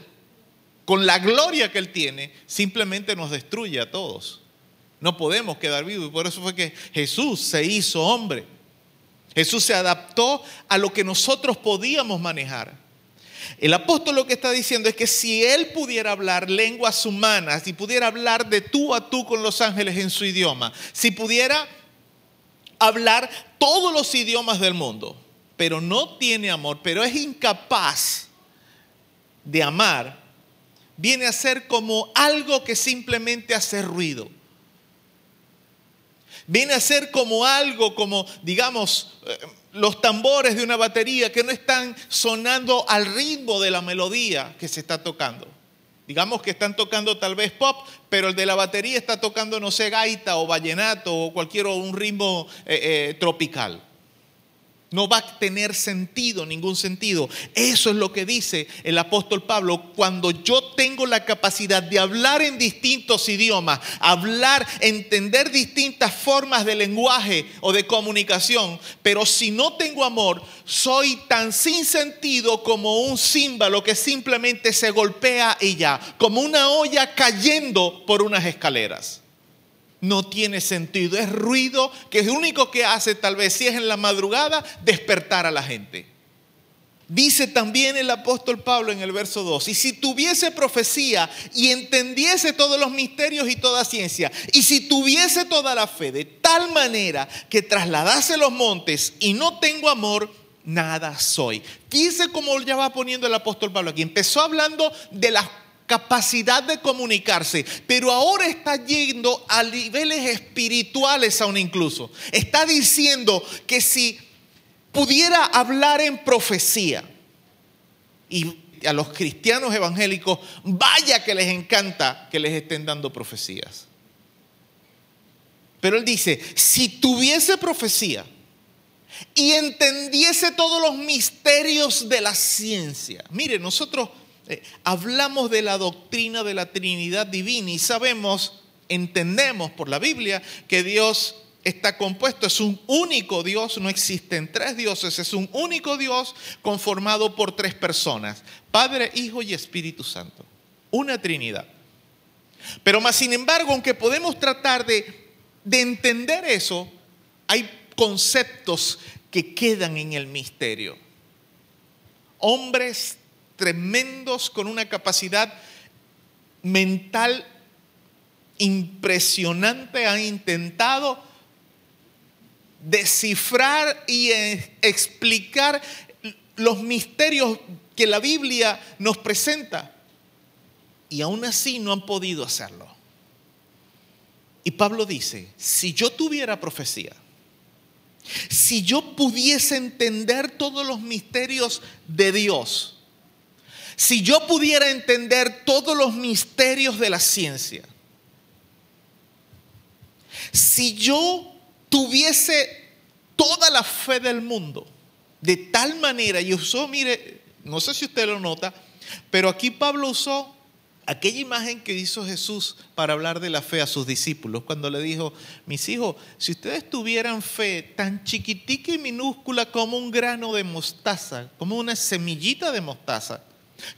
con la gloria que Él tiene, simplemente nos destruye a todos. No podemos quedar vivos y por eso fue que Jesús se hizo hombre. Jesús se adaptó a lo que nosotros podíamos manejar. El apóstol lo que está diciendo es que si él pudiera hablar lenguas humanas, si pudiera hablar de tú a tú con los ángeles en su idioma, si pudiera hablar todos los idiomas del mundo, pero no tiene amor, pero es incapaz de amar, viene a ser como algo que simplemente hace ruido. Viene a ser como algo, como digamos, eh, los tambores de una batería que no están sonando al ritmo de la melodía que se está tocando. Digamos que están tocando tal vez pop, pero el de la batería está tocando, no sé, gaita o vallenato o cualquier un ritmo eh, eh, tropical. No va a tener sentido, ningún sentido. Eso es lo que dice el apóstol Pablo. Cuando yo tengo la capacidad de hablar en distintos idiomas, hablar, entender distintas formas de lenguaje o de comunicación, pero si no tengo amor, soy tan sin sentido como un címbalo que simplemente se golpea y ya, como una olla cayendo por unas escaleras no tiene sentido. Es ruido que es lo único que hace, tal vez si es en la madrugada, despertar a la gente. Dice también el apóstol Pablo en el verso 2, y si tuviese profecía y entendiese todos los misterios y toda ciencia, y si tuviese toda la fe de tal manera que trasladase los montes y no tengo amor, nada soy. Dice como ya va poniendo el apóstol Pablo aquí. Empezó hablando de las capacidad de comunicarse, pero ahora está yendo a niveles espirituales aún incluso. Está diciendo que si pudiera hablar en profecía, y a los cristianos evangélicos, vaya que les encanta que les estén dando profecías. Pero él dice, si tuviese profecía y entendiese todos los misterios de la ciencia, mire, nosotros eh, hablamos de la doctrina de la Trinidad Divina y sabemos, entendemos por la Biblia que Dios está compuesto, es un único Dios, no existen tres dioses, es un único Dios conformado por tres personas, Padre, Hijo y Espíritu Santo. Una Trinidad. Pero más sin embargo, aunque podemos tratar de, de entender eso, hay conceptos que quedan en el misterio. Hombres tremendos con una capacidad mental impresionante han intentado descifrar y explicar los misterios que la Biblia nos presenta. Y aún así no han podido hacerlo. Y Pablo dice, si yo tuviera profecía, si yo pudiese entender todos los misterios de Dios, si yo pudiera entender todos los misterios de la ciencia, si yo tuviese toda la fe del mundo, de tal manera, y usó, mire, no sé si usted lo nota, pero aquí Pablo usó aquella imagen que hizo Jesús para hablar de la fe a sus discípulos, cuando le dijo, mis hijos, si ustedes tuvieran fe tan chiquitica y minúscula como un grano de mostaza, como una semillita de mostaza,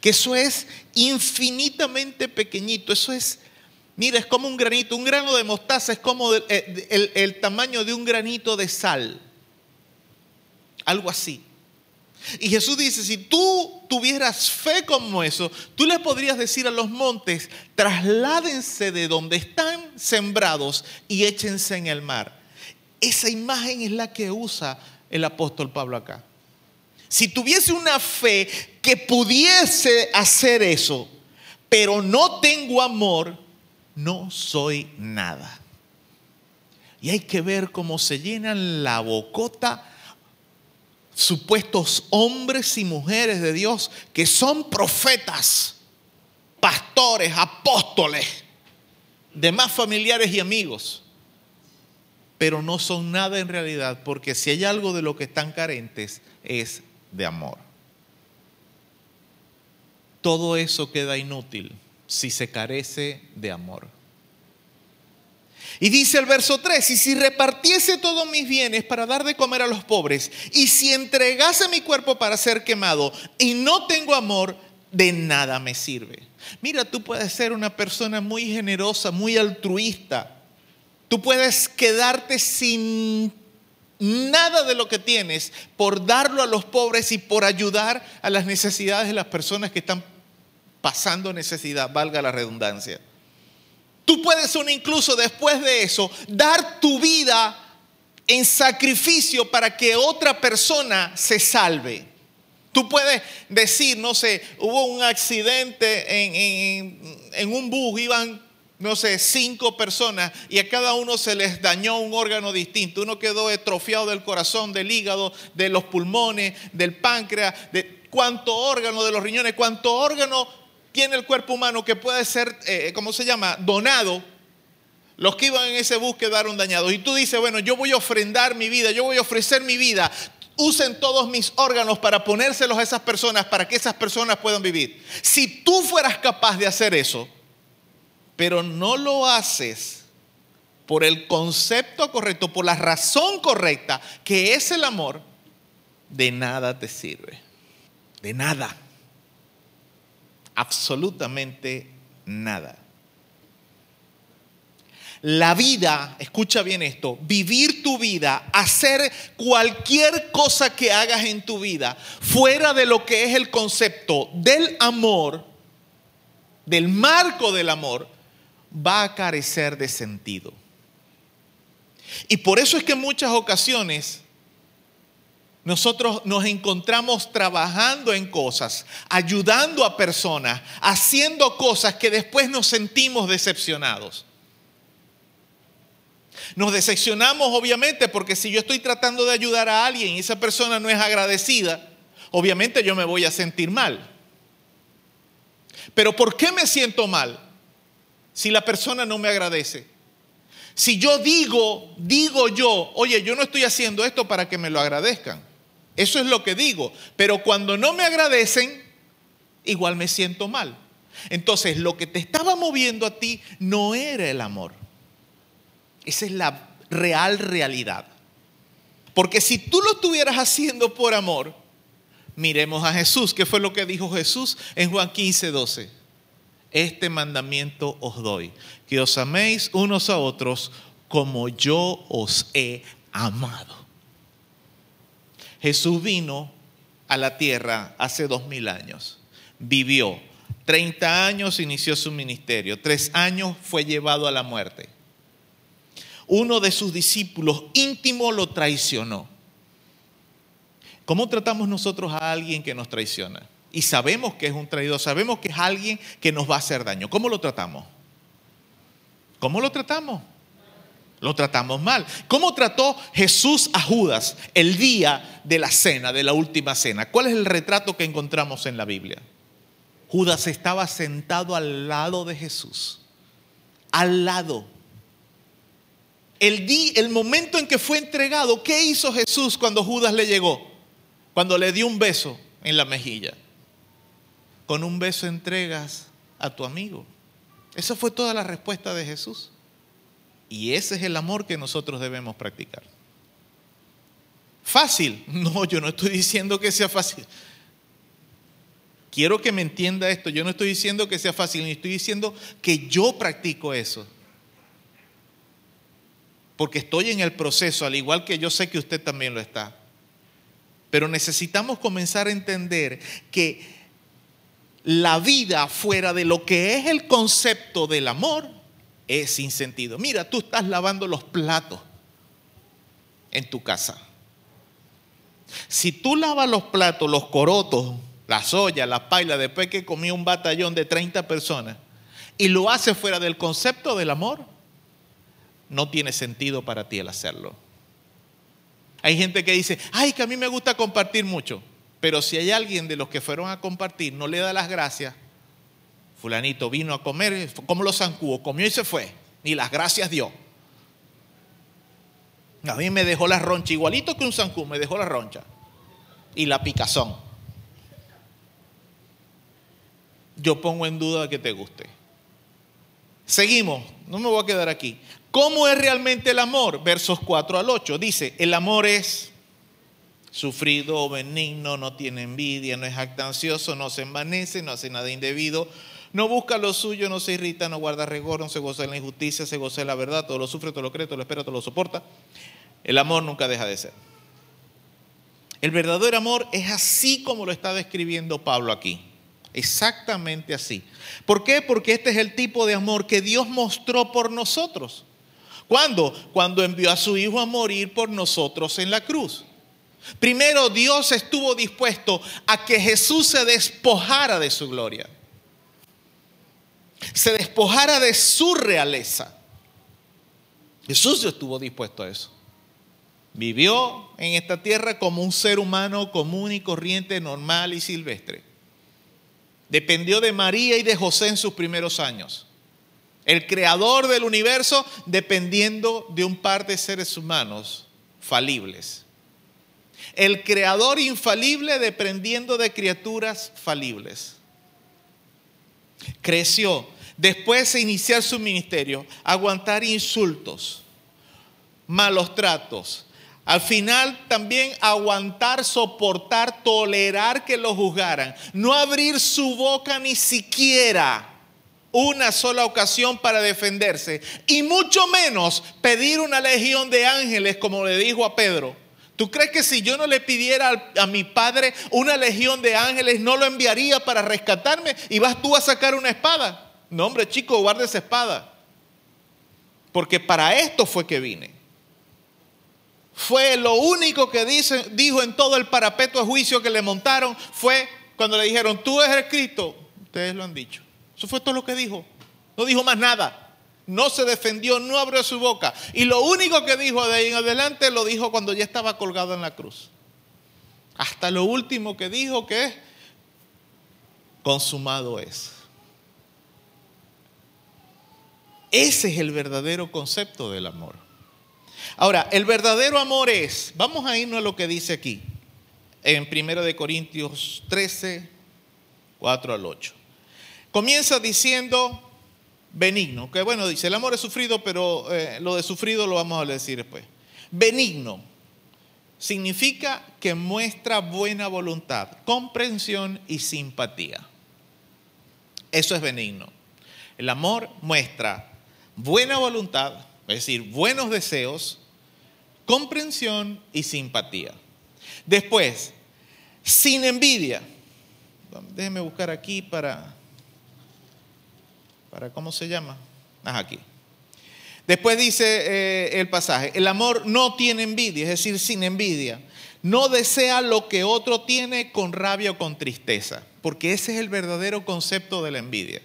que eso es infinitamente pequeñito, eso es, mira, es como un granito, un grano de mostaza es como el, el, el tamaño de un granito de sal, algo así. Y Jesús dice, si tú tuvieras fe como eso, tú le podrías decir a los montes, trasládense de donde están sembrados y échense en el mar. Esa imagen es la que usa el apóstol Pablo acá. Si tuviese una fe que pudiese hacer eso, pero no tengo amor, no soy nada. Y hay que ver cómo se llenan la bocota supuestos hombres y mujeres de Dios que son profetas, pastores, apóstoles, demás familiares y amigos, pero no son nada en realidad, porque si hay algo de lo que están carentes es de amor. Todo eso queda inútil si se carece de amor. Y dice el verso 3, y si repartiese todos mis bienes para dar de comer a los pobres, y si entregase mi cuerpo para ser quemado, y no tengo amor, de nada me sirve. Mira, tú puedes ser una persona muy generosa, muy altruista. Tú puedes quedarte sin nada de lo que tienes por darlo a los pobres y por ayudar a las necesidades de las personas que están pasando necesidad, valga la redundancia. Tú puedes incluso después de eso dar tu vida en sacrificio para que otra persona se salve. Tú puedes decir, no sé, hubo un accidente en, en- en un bus, iban, no sé, cinco personas y a cada uno se les dañó un órgano distinto. Uno quedó atrofiado del corazón, del hígado, de los pulmones, del páncreas, de cuánto órgano, de los riñones, cuánto órgano tiene el cuerpo humano que puede ser, eh, ¿cómo se llama?, donado. Los que iban en ese bus quedaron dañados. Y tú dices, bueno, yo voy a ofrendar mi vida, yo voy a ofrecer mi vida. Usen todos mis órganos para ponérselos a esas personas, para que esas personas puedan vivir. Si tú fueras capaz de hacer eso, pero no lo haces por el concepto correcto, por la razón correcta, que es el amor, de nada te sirve. De nada. Absolutamente nada. La vida, escucha bien esto, vivir tu vida, hacer cualquier cosa que hagas en tu vida, fuera de lo que es el concepto del amor, del marco del amor, va a carecer de sentido. Y por eso es que en muchas ocasiones nosotros nos encontramos trabajando en cosas, ayudando a personas, haciendo cosas que después nos sentimos decepcionados. Nos decepcionamos obviamente porque si yo estoy tratando de ayudar a alguien y esa persona no es agradecida, obviamente yo me voy a sentir mal. Pero ¿por qué me siento mal si la persona no me agradece? Si yo digo, digo yo, oye, yo no estoy haciendo esto para que me lo agradezcan. Eso es lo que digo. Pero cuando no me agradecen, igual me siento mal. Entonces, lo que te estaba moviendo a ti no era el amor. Esa es la real realidad. Porque si tú lo estuvieras haciendo por amor, miremos a Jesús. ¿Qué fue lo que dijo Jesús en Juan 15, 12? Este mandamiento os doy, que os améis unos a otros como yo os he amado. Jesús vino a la tierra hace dos mil años, vivió 30 años, inició su ministerio, tres años fue llevado a la muerte. Uno de sus discípulos íntimo lo traicionó. ¿Cómo tratamos nosotros a alguien que nos traiciona? Y sabemos que es un traidor, sabemos que es alguien que nos va a hacer daño. ¿Cómo lo tratamos? ¿Cómo lo tratamos? Lo tratamos mal. ¿Cómo trató Jesús a Judas el día de la cena, de la última cena? ¿Cuál es el retrato que encontramos en la Biblia? Judas estaba sentado al lado de Jesús. Al lado. El, el momento en que fue entregado, ¿qué hizo Jesús cuando Judas le llegó? Cuando le dio un beso en la mejilla. Con un beso entregas a tu amigo. Esa fue toda la respuesta de Jesús. Y ese es el amor que nosotros debemos practicar. Fácil. No, yo no estoy diciendo que sea fácil. Quiero que me entienda esto. Yo no estoy diciendo que sea fácil, ni estoy diciendo que yo practico eso. Porque estoy en el proceso, al igual que yo sé que usted también lo está. Pero necesitamos comenzar a entender que la vida fuera de lo que es el concepto del amor es sin sentido. Mira, tú estás lavando los platos en tu casa. Si tú lavas los platos, los corotos, las ollas, las pailas, después que comí un batallón de 30 personas, y lo haces fuera del concepto del amor, no tiene sentido para ti el hacerlo. Hay gente que dice, ay, que a mí me gusta compartir mucho, pero si hay alguien de los que fueron a compartir no le da las gracias, fulanito vino a comer, como los zancudos, comió y se fue, ni las gracias dio. A mí me dejó la roncha, igualito que un zancudo, me dejó la roncha y la picazón. Yo pongo en duda que te guste. Seguimos, no me voy a quedar aquí. ¿Cómo es realmente el amor? Versos 4 al 8. Dice, el amor es sufrido, benigno, no tiene envidia, no es jactancioso, no se envanece, no hace nada indebido, no busca lo suyo, no se irrita, no guarda rigor, no se goza de la injusticia, se goza de la verdad, todo lo sufre, todo lo cree, todo lo espera, todo lo soporta. El amor nunca deja de ser. El verdadero amor es así como lo está describiendo Pablo aquí. Exactamente así. ¿Por qué? Porque este es el tipo de amor que Dios mostró por nosotros. ¿Cuándo? Cuando envió a su Hijo a morir por nosotros en la cruz. Primero Dios estuvo dispuesto a que Jesús se despojara de su gloria. Se despojara de su realeza. Jesús estuvo dispuesto a eso. Vivió en esta tierra como un ser humano común y corriente, normal y silvestre. Dependió de María y de José en sus primeros años. El creador del universo dependiendo de un par de seres humanos falibles. El creador infalible dependiendo de criaturas falibles. Creció. Después de iniciar su ministerio, aguantar insultos, malos tratos, al final también aguantar, soportar, tolerar que lo juzgaran. No abrir su boca ni siquiera una sola ocasión para defenderse. Y mucho menos pedir una legión de ángeles como le dijo a Pedro. ¿Tú crees que si yo no le pidiera a mi padre una legión de ángeles, no lo enviaría para rescatarme? ¿Y vas tú a sacar una espada? No, hombre, chico, guarda esa espada. Porque para esto fue que vine fue lo único que dice, dijo en todo el parapeto de juicio que le montaron, fue cuando le dijeron, tú eres Cristo. Ustedes lo han dicho. Eso fue todo lo que dijo. No dijo más nada. No se defendió, no abrió su boca. Y lo único que dijo de ahí en adelante lo dijo cuando ya estaba colgado en la cruz. Hasta lo último que dijo que es, consumado es. Ese es el verdadero concepto del amor. Ahora, el verdadero amor es, vamos a irnos a lo que dice aquí, en 1 de Corintios 13, 4 al 8. Comienza diciendo benigno, que bueno, dice, el amor es sufrido, pero eh, lo de sufrido lo vamos a decir después. Benigno significa que muestra buena voluntad, comprensión y simpatía. Eso es benigno. El amor muestra buena voluntad, es decir, buenos deseos, comprensión y simpatía. Después, sin envidia. Déjenme buscar aquí para, para ¿cómo se llama? Ah, aquí. Después dice eh, el pasaje, el amor no tiene envidia, es decir, sin envidia. No desea lo que otro tiene con rabia o con tristeza, porque ese es el verdadero concepto de la envidia.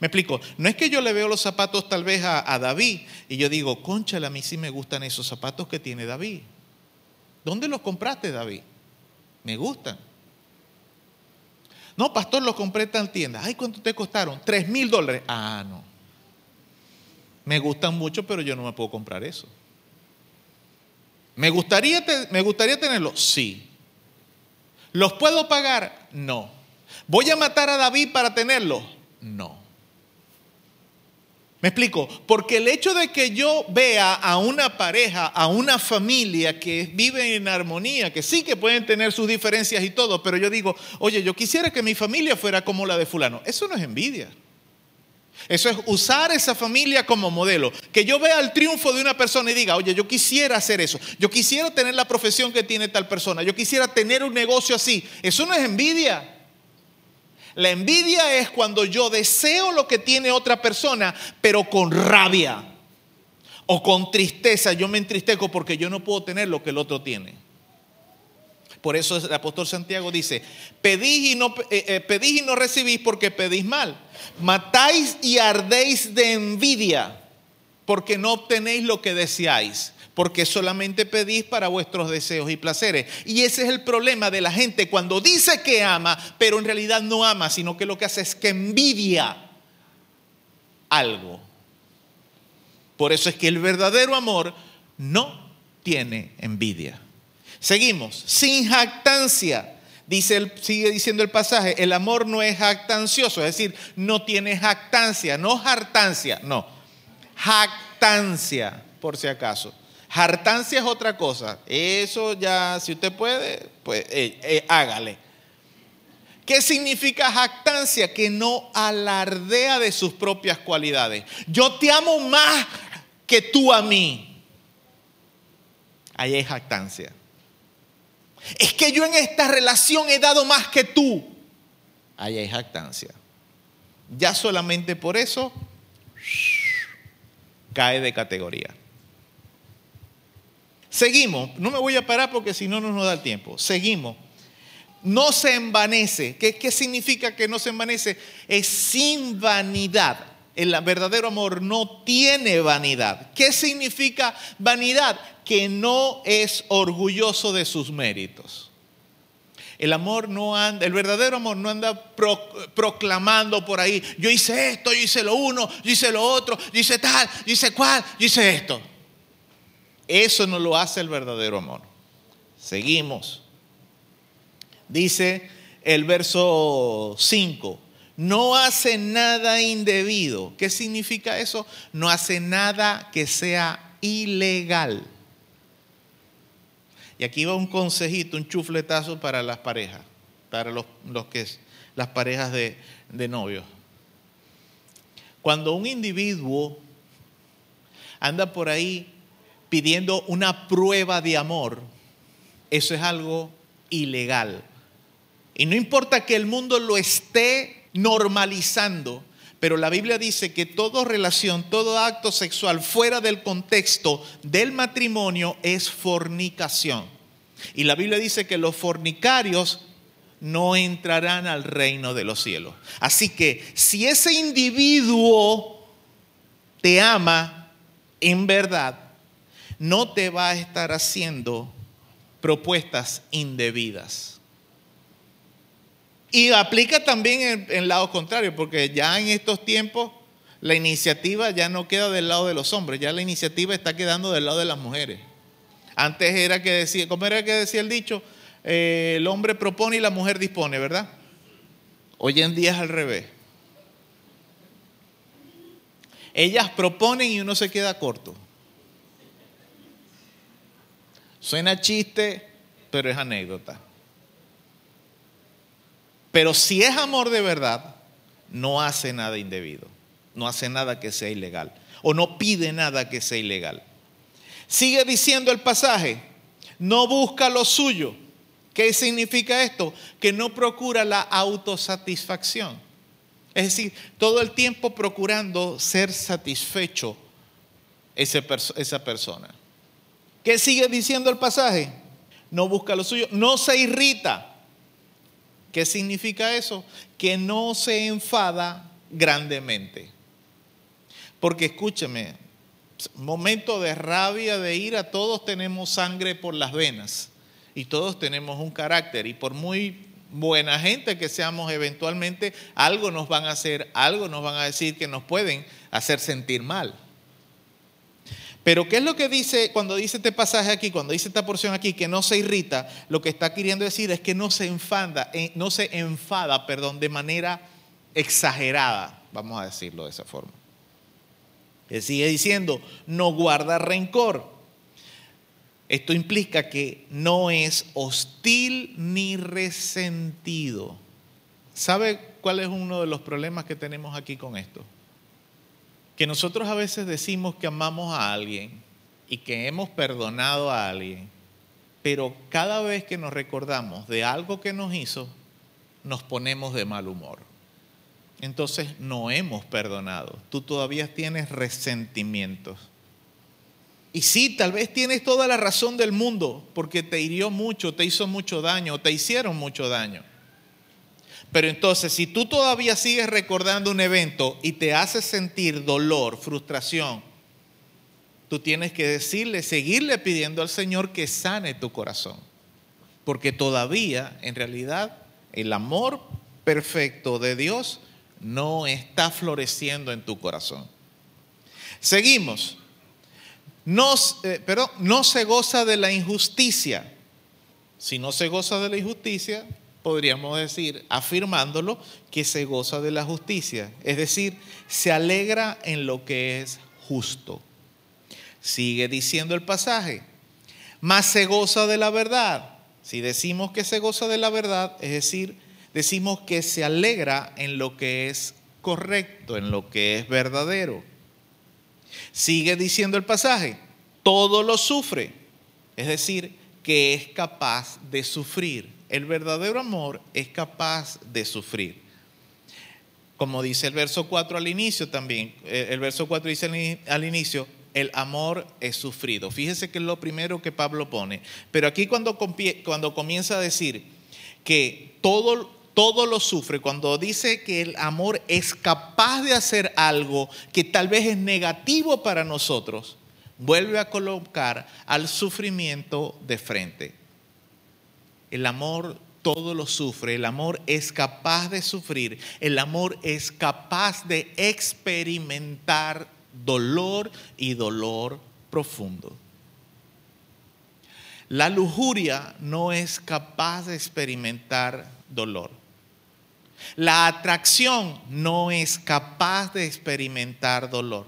Me explico, no es que yo le veo los zapatos tal vez a, David y yo digo, conchale, a mí sí me gustan esos zapatos que tiene David. ¿Dónde los compraste, David? Me gustan. No, pastor, los compré en tal tienda. Ay, ¿cuánto te costaron? Tres mil dólares. Ah, no. Me gustan mucho, pero yo no me puedo comprar eso. ¿Me gustaría, ¿Me gustaría tenerlos? Sí. ¿Los puedo pagar? No. ¿Voy a matar a David para tenerlos? No. Me explico, porque el hecho de que yo vea a una pareja, a una familia que vive en armonía, que sí que pueden tener sus diferencias y todo, pero yo digo, oye, yo quisiera que mi familia fuera como la de fulano. Eso no es envidia. Eso es usar esa familia como modelo. Que yo vea el triunfo de una persona y diga, oye, yo quisiera hacer eso. Yo quisiera tener la profesión que tiene tal persona. Yo quisiera tener un negocio así. Eso no es envidia. La envidia es cuando yo deseo lo que tiene otra persona, pero con rabia o con tristeza. Yo me entristezco porque yo no puedo tener lo que el otro tiene. Por eso el apóstol Santiago dice, pedís y no, eh, eh, pedís y no recibís porque pedís mal. Matáis y ardéis de envidia porque no obtenéis lo que deseáis. Porque solamente pedís para vuestros deseos y placeres. Y ese es el problema de la gente cuando dice que ama, pero en realidad no ama, sino que lo que hace es que envidia algo. Por eso es que el verdadero amor no tiene envidia. Seguimos, sin jactancia. Dice sigue diciendo el pasaje, el amor no es jactancioso, es decir, no tiene jactancia, no hartancia, no. Jactancia, por si acaso. Hartancia es otra cosa. Eso ya, si usted puede, pues eh, eh, hágale. ¿Qué significa jactancia? Que no alardea de sus propias cualidades. Yo te amo más que tú a mí. Ahí hay jactancia. Es que yo en esta relación he dado más que tú. Ahí hay jactancia. Ya solamente por eso cae de categoría. Seguimos. No me voy a parar porque si no, no nos da el tiempo. Seguimos. No se envanece. ¿Qué, qué significa que no se envanece? Es sin vanidad. El verdadero amor no tiene vanidad. ¿Qué significa vanidad? Que no es orgulloso de sus méritos. El amor no anda, el verdadero amor no anda pro- proclamando por ahí, yo hice esto, yo hice lo uno, yo hice lo otro, yo hice tal, yo hice cual, yo hice esto. Eso no lo hace el verdadero amor. Seguimos. Dice el verso 5, no hace nada indebido. ¿Qué significa eso? No hace nada que sea ilegal. Y aquí va un consejito, un chufletazo para las parejas, para los, los que, las parejas de, de novios. Cuando un individuo anda por ahí pidiendo una prueba de amor, eso es algo ilegal. Y no importa que el mundo lo esté normalizando, pero la Biblia dice que toda relación, todo acto sexual fuera del contexto del matrimonio es fornicación. Y la Biblia dice que los fornicarios no entrarán al reino de los cielos. Así que si ese individuo te ama en verdad, no te va a estar haciendo propuestas indebidas. Y aplica también en el lado contrario, porque ya en estos tiempos la iniciativa ya no queda del lado de los hombres, ya la iniciativa está quedando del lado de las mujeres. Antes era que decía, ¿cómo era que decía el dicho? Eh, el hombre propone y la mujer dispone, ¿verdad? Hoy en día es al revés. Ellas proponen y uno se queda corto. Suena chiste, pero es anécdota. Pero si es amor de verdad, no hace nada indebido, no hace nada que sea ilegal o no pide nada que sea ilegal. Sigue diciendo el pasaje, no busca lo suyo. ¿Qué significa esto? Que no procura la autosatisfacción. Es decir, todo el tiempo procurando ser satisfecho esa persona. ¿Qué sigue diciendo el pasaje? No busca lo suyo, no se irrita. ¿Qué significa eso? Que no se enfada grandemente. Porque escúcheme, momento de rabia, de ira, todos tenemos sangre por las venas y todos tenemos un carácter y por muy buena gente que seamos eventualmente, algo nos van a hacer, algo nos van a decir que nos pueden hacer sentir mal. Pero ¿qué es lo que dice cuando dice este pasaje aquí, cuando dice esta porción aquí, que no se irrita? Lo que está queriendo decir es que no se enfada, eh, no se enfada, perdón, de manera exagerada, vamos a decirlo de esa forma. Él sigue diciendo, no guarda rencor. Esto implica que no es hostil ni resentido. ¿Sabe cuál es uno de los problemas que tenemos aquí con esto? Que nosotros a veces decimos que amamos a alguien y que hemos perdonado a alguien, pero cada vez que nos recordamos de algo que nos hizo, nos ponemos de mal humor. Entonces no hemos perdonado. Tú todavía tienes resentimientos. Y sí, tal vez tienes toda la razón del mundo, porque te hirió mucho, te hizo mucho daño, te hicieron mucho daño. Pero entonces, si tú todavía sigues recordando un evento y te hace sentir dolor, frustración, tú tienes que decirle, seguirle pidiendo al Señor que sane tu corazón. Porque todavía, en realidad, el amor perfecto de Dios no está floreciendo en tu corazón. Seguimos. No, eh, no se goza de la injusticia. Si no se goza de la injusticia, podríamos decir, afirmándolo, que se goza de la justicia. Es decir, se alegra en lo que es justo. Sigue diciendo el pasaje, más se goza de la verdad. Si decimos que se goza de la verdad, es decir, decimos que se alegra en lo que es correcto, en lo que es verdadero. Sigue diciendo el pasaje, todo lo sufre, es decir, que es capaz de sufrir. El verdadero amor es capaz de sufrir. Como dice el verso 4 al inicio también, eh, el verso 4 dice al inicio, el amor es sufrido. Fíjese que es lo primero que Pablo pone. Pero aquí cuando, comienza a decir que todo, todo lo sufre, cuando dice que el amor es capaz de hacer algo que tal vez es negativo para nosotros, vuelve a colocar al sufrimiento de frente. El amor todo lo sufre, el amor es capaz de sufrir, el amor es capaz de experimentar dolor y dolor profundo. La lujuria no es capaz de experimentar dolor. La atracción no es capaz de experimentar dolor.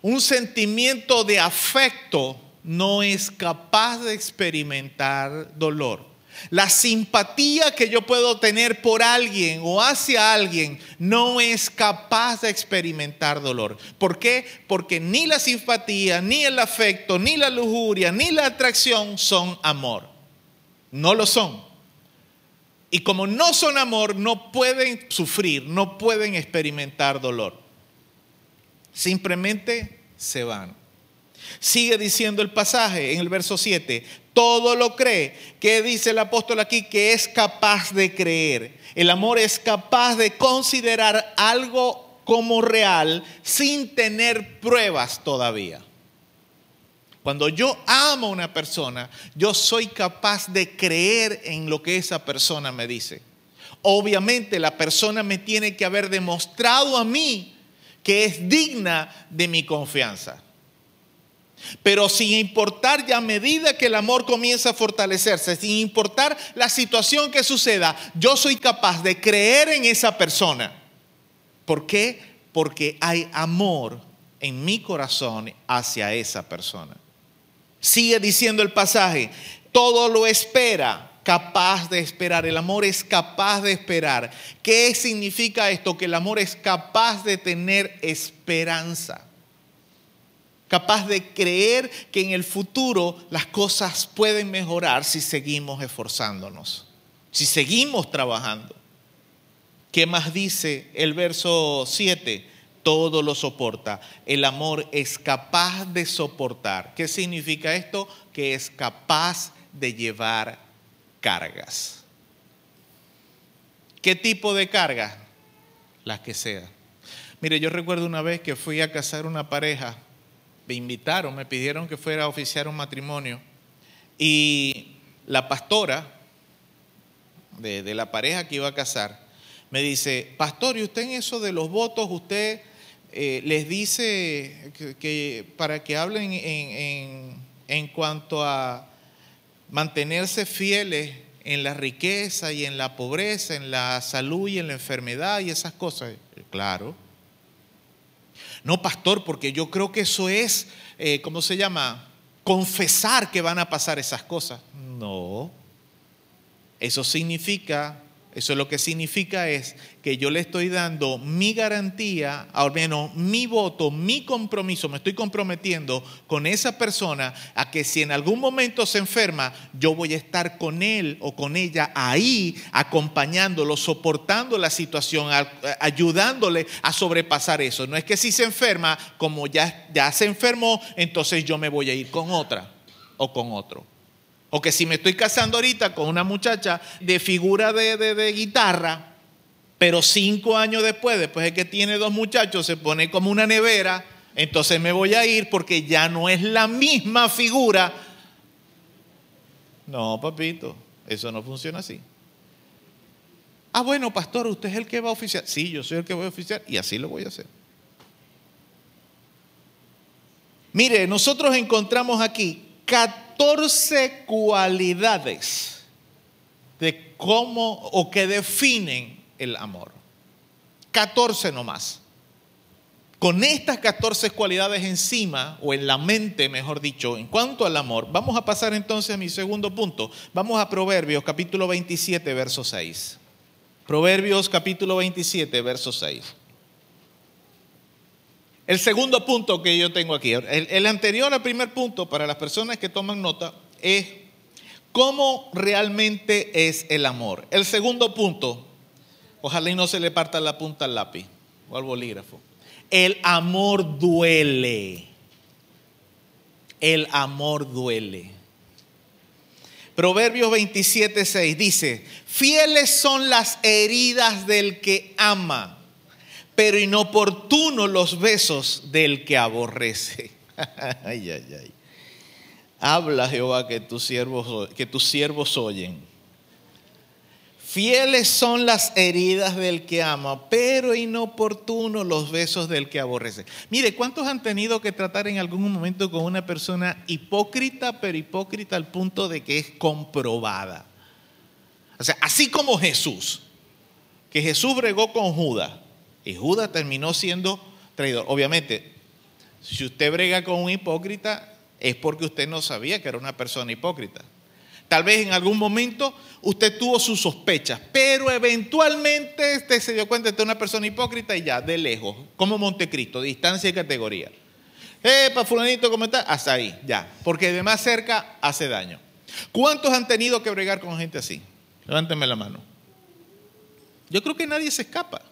Un sentimiento de afecto no es capaz de experimentar dolor. La simpatía que yo puedo tener por alguien o hacia alguien no es capaz de experimentar dolor. ¿Por qué? Porque ni la simpatía, ni el afecto, ni la lujuria, ni la atracción son amor. No lo son. Y como no son amor, no pueden sufrir, no pueden experimentar dolor. Simplemente se van. Sigue diciendo el pasaje en el verso 7, todo lo cree. ¿Qué dice el apóstol aquí? Que es capaz de creer. El amor es capaz de considerar algo como real sin tener pruebas todavía. Cuando yo amo a una persona, yo soy capaz de creer en lo que esa persona me dice. Obviamente la persona me tiene que haber demostrado a mí que es digna de mi confianza. Pero sin importar ya a medida que el amor comienza a fortalecerse, sin importar la situación que suceda, yo soy capaz de creer en esa persona. ¿Por qué? Porque hay amor en mi corazón hacia esa persona. Sigue diciendo el pasaje, todo lo espera, capaz de esperar. El amor es capaz de esperar. ¿Qué significa esto? Que el amor es capaz de tener esperanza capaz de creer que en el futuro las cosas pueden mejorar si seguimos esforzándonos, si seguimos trabajando. ¿Qué más dice el verso 7? Todo lo soporta. El amor es capaz de soportar. ¿Qué significa esto? Que es capaz de llevar cargas. ¿Qué tipo de cargas? Las que sea. Mire, yo recuerdo una vez que fui a casar una pareja me invitaron, me pidieron que fuera a oficiar un matrimonio. Y la pastora de, la pareja que iba a casar me dice, pastor, ¿y usted en eso de los votos, usted eh, les dice que, para que hablen en, en cuanto a mantenerse fieles en la riqueza y en la pobreza, en la salud y en la enfermedad y esas cosas? Claro. No, pastor, porque yo creo que eso es, eh, ¿cómo se llama? Confesar que van a pasar esas cosas. No. Eso significa Eso lo que significa es que yo le estoy dando mi garantía, al menos mi voto, mi compromiso, me estoy comprometiendo con esa persona a que si en algún momento se enferma, yo voy a estar con él o con ella ahí, acompañándolo, soportando la situación, ayudándole a sobrepasar eso. No es que si se enferma, como ya, ya se enfermó, entonces yo me voy a ir con otra o con otro. O que si me estoy casando ahorita con una muchacha de figura de, de- de guitarra, pero cinco años después, después de que tiene dos muchachos, se pone como una nevera, entonces me voy a ir porque ya no es la misma figura. No, papito, eso no funciona así. Ah, bueno, pastor, usted es el que va a oficiar. Sí, yo soy el que voy a oficiar y así lo voy a hacer. Mire, nosotros encontramos aquí 14 cualidades de cómo o que definen el amor. 14 nomás. Con estas 14 cualidades encima, o en la mente, mejor dicho, en cuanto al amor, vamos a pasar entonces a mi segundo punto. Vamos a Proverbios capítulo 27, verso 6. Proverbios capítulo 27, verso 6. El segundo punto que yo tengo aquí, el, anterior al primer punto, para las personas que toman nota, es cómo realmente es el amor. El segundo punto, ojalá y no se le parta la punta al lápiz o al bolígrafo. El amor duele. El amor duele. Proverbios 27, 6 dice, fieles son las heridas del que ama, pero inoportunos los besos del que aborrece. ay, ay, ay. Habla Jehová que tus siervos, que tus siervos oyen. Fieles son las heridas del que ama, pero inoportunos los besos del que aborrece. Mire, ¿cuántos han tenido que tratar en algún momento con una persona hipócrita, pero hipócrita al punto de que es comprobada? O sea, así como Jesús, que Jesús bregó con Judas y Judas terminó siendo traidor. Obviamente, si usted brega con un hipócrita, es porque usted no sabía que era una persona hipócrita. Tal vez en algún momento usted tuvo sus sospechas, pero eventualmente usted se dio cuenta de que una persona hipócrita y ya, de lejos, como Montecristo, distancia y categoría. Para fulanito, ¿cómo está? Hasta ahí, ya. Porque de más cerca hace daño. ¿Cuántos han tenido que bregar con gente así? Levánteme la mano. Yo creo que nadie se escapa.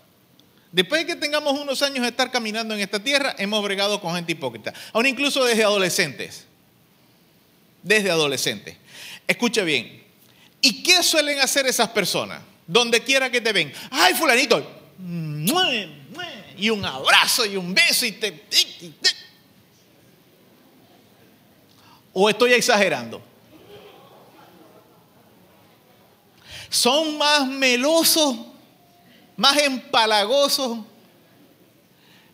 Después de que tengamos unos años de estar caminando en esta tierra, hemos bregado con gente hipócrita. Aún incluso desde adolescentes. Desde adolescentes. Escuche bien. ¿Y qué suelen hacer esas personas? Donde quiera que te ven. Ay, fulanito. Y un abrazo y un beso y te... ¿O estoy exagerando? Son más melosos, más empalagosos.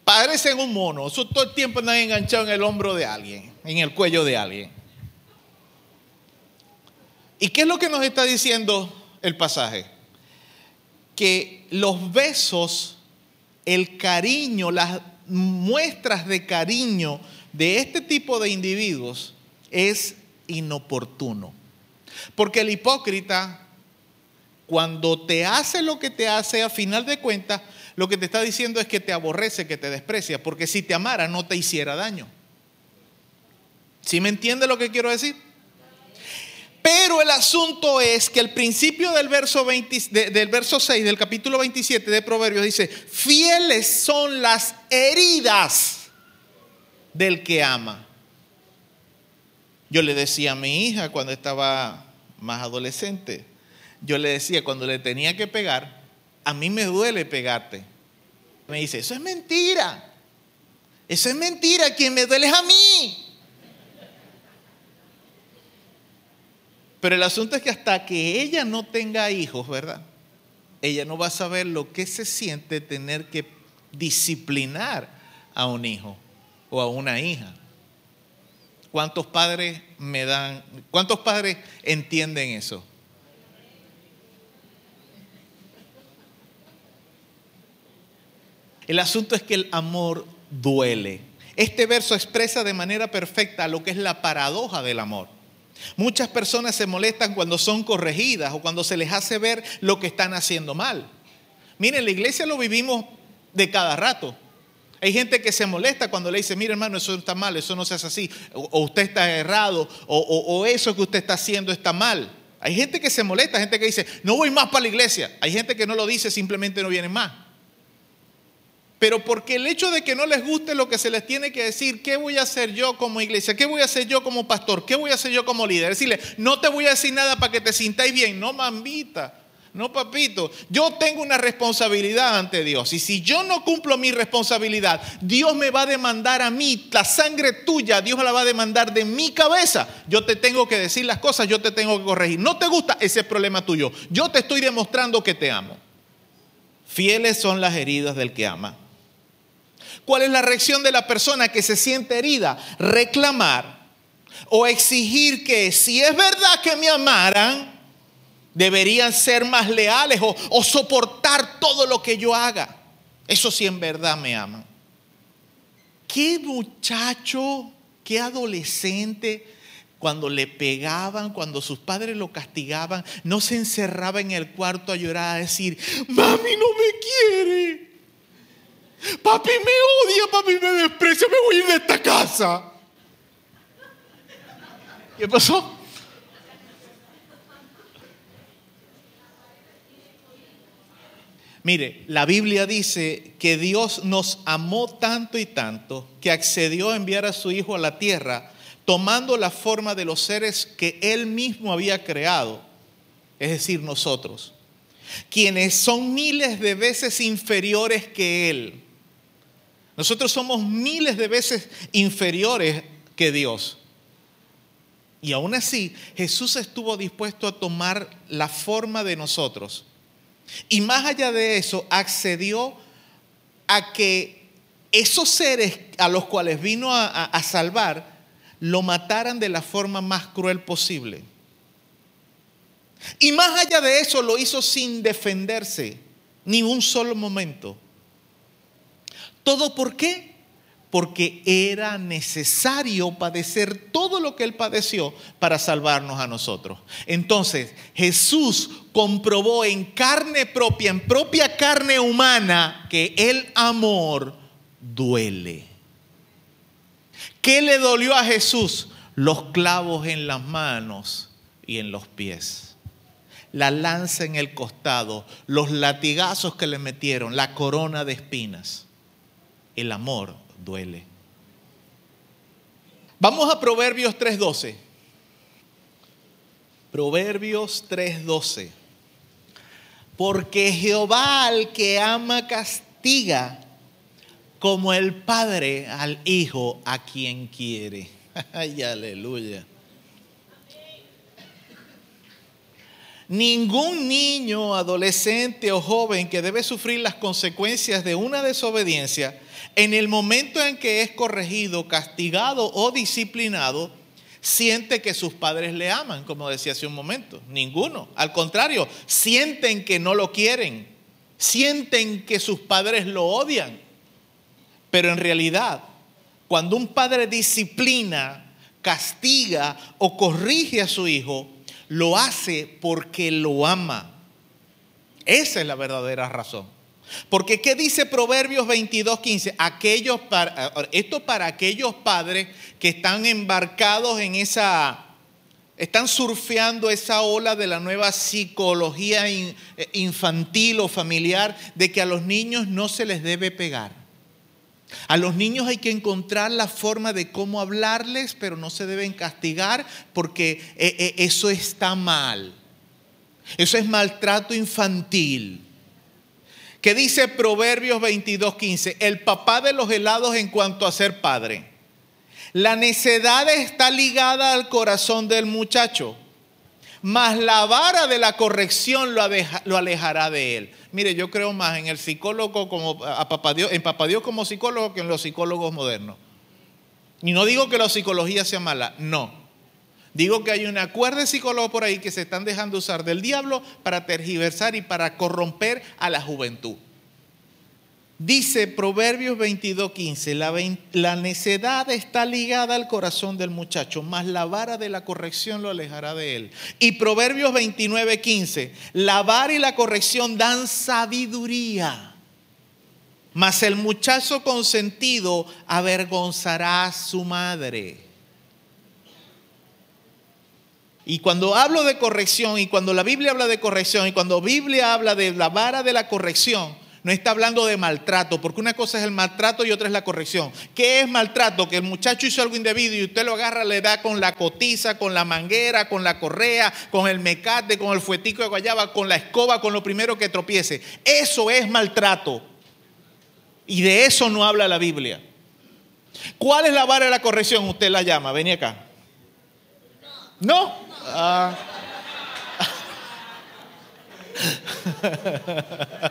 Parecen un mono. Eso todo el tiempo andan enganchados en el hombro de alguien, en el cuello de alguien. ¿Y qué es lo que nos está diciendo el pasaje? Que los besos, el cariño, las muestras de cariño de este tipo de individuos es inoportuno. Porque el hipócrita, cuando te hace lo que te hace, a final de cuentas, lo que te está diciendo es que te aborrece, que te desprecia, porque si te amara no te hiciera daño. ¿Sí me entiende lo que quiero decir? Pero el asunto es que el principio del verso, 20, de, del verso 6 del capítulo 27 de Proverbios dice, fieles son las heridas del que ama. Yo le decía a mi hija cuando estaba más adolescente, yo le decía cuando le tenía que pegar, a mí me duele pegarte. Me dice, eso es mentira. Eso es mentira, quien me duele es a mí. Pero el asunto es que hasta que ella no tenga hijos, ¿verdad? Ella no va a saber lo que se siente tener que disciplinar a un hijo o a una hija. ¿Cuántos padres me dan, cuántos padres entienden eso? El asunto es que el amor duele. Este verso expresa de manera perfecta lo que es la paradoja del amor. Muchas personas se molestan cuando son corregidas o cuando se les hace ver lo que están haciendo mal. Miren, la iglesia lo vivimos de cada rato. Hay gente que se molesta cuando le dice, mire hermano, eso está mal, eso no se hace así, o, usted está errado, o, o- o eso que usted está haciendo está mal. Hay gente que se molesta, gente que dice, no voy más para la iglesia. Hay gente que no lo dice, simplemente no vienen más. Pero porque el hecho de que no les guste lo que se les tiene que decir, ¿qué voy a hacer yo como iglesia? ¿Qué voy a hacer yo como pastor? ¿Qué voy a hacer yo como líder? Decirle, no te voy a decir nada para que te sintáis bien. No, mamita. No, papito. Yo tengo una responsabilidad ante Dios. Y si yo no cumplo mi responsabilidad, Dios me va a demandar a mí. La sangre tuya, Dios la va a demandar de mi cabeza. Yo te tengo que decir las cosas, yo te tengo que corregir. No te gusta, ese es problema tuyo. Yo te estoy demostrando que te amo. Fieles son las heridas del que ama. ¿Cuál es la reacción de la persona que se siente herida? Reclamar o exigir que si es verdad que me amaran, deberían ser más leales o, soportar todo lo que yo haga. Eso sí en verdad me aman. ¿Qué muchacho, qué adolescente, cuando le pegaban, cuando sus padres lo castigaban, no se encerraba en el cuarto a llorar, a decir, mami no me quiere? Papi me odia, papi me desprecia, me voy a ir de esta casa. ¿Qué pasó? Mire, la Biblia dice que Dios nos amó tanto y tanto que accedió a enviar a su Hijo a la tierra tomando la forma de los seres que Él mismo había creado, es decir, nosotros, quienes son miles de veces inferiores que Él. Nosotros somos miles de veces inferiores que Dios. Y aún así, Jesús estuvo dispuesto a tomar la forma de nosotros. Y más allá de eso, accedió a que esos seres a los cuales vino a, a- salvar, lo mataran de la forma más cruel posible. Y más allá de eso, lo hizo sin defenderse, ni un solo momento. ¿Todo por qué? Porque era necesario padecer todo lo que Él padeció para salvarnos a nosotros. Entonces, Jesús comprobó en carne propia, en propia carne humana, que el amor duele. ¿Qué le dolió a Jesús? Los clavos en las manos y en los pies. La lanza en el costado, los latigazos que le metieron, la corona de espinas. El amor duele. Vamos a Proverbios 3:12. Proverbios 3:12. Porque Jehová al que ama castiga, como el padre al hijo a quien quiere. Aleluya. Ningún niño, adolescente o joven que debe sufrir las consecuencias de una desobediencia, en el momento en que es corregido, castigado o disciplinado, siente que sus padres le aman, como decía hace un momento. Ninguno. Al contrario, sienten que no lo quieren. Sienten que sus padres lo odian. Pero en realidad, cuando un padre disciplina, castiga o corrige a su hijo, lo hace porque lo ama. Esa es la verdadera razón. Porque ¿qué dice Proverbios 22, 15? Aquellos para, esto para aquellos padres que están embarcados en esa, están surfeando esa ola de la nueva psicología eh, infantil o familiar de que a los niños no se les debe pegar. A los niños hay que encontrar la forma de cómo hablarles, pero no se deben castigar porque eh, eh, eso está mal. Eso es maltrato infantil. ¿Qué dice Proverbios 22:15? El papá de los helados en cuanto a ser padre. La necedad está ligada al corazón del muchacho, mas la vara de la corrección lo, alejará de él. Mire, yo creo más en el psicólogo como papá Dios, en papá Dios como psicólogo que en los psicólogos modernos. Y no digo que la psicología sea mala, no. Digo que hay una cuerda de psicólogos por ahí que se están dejando usar del diablo para tergiversar y para corromper a la juventud. Dice Proverbios 22:15, la, la necedad está ligada al corazón del muchacho, mas la vara de la corrección lo alejará de él. Y Proverbios 29:15, la vara y la corrección dan sabiduría, mas el muchacho consentido avergonzará a su madre. Y cuando hablo de corrección, y cuando la Biblia habla de corrección, y cuando la Biblia habla de la vara de la corrección, no está hablando de maltrato, porque una cosa es el maltrato y otra es la corrección. ¿Qué es maltrato? Que el muchacho hizo algo indebido y usted lo agarra, le da con la cotiza, con la manguera, con la correa, con el mecate, con el fuetico de guayaba, con la escoba, con lo primero que tropiece. Eso es maltrato. Y de eso no habla la Biblia. ¿Cuál es la vara de la corrección? Usted la llama, vení acá. ¿No? Ah.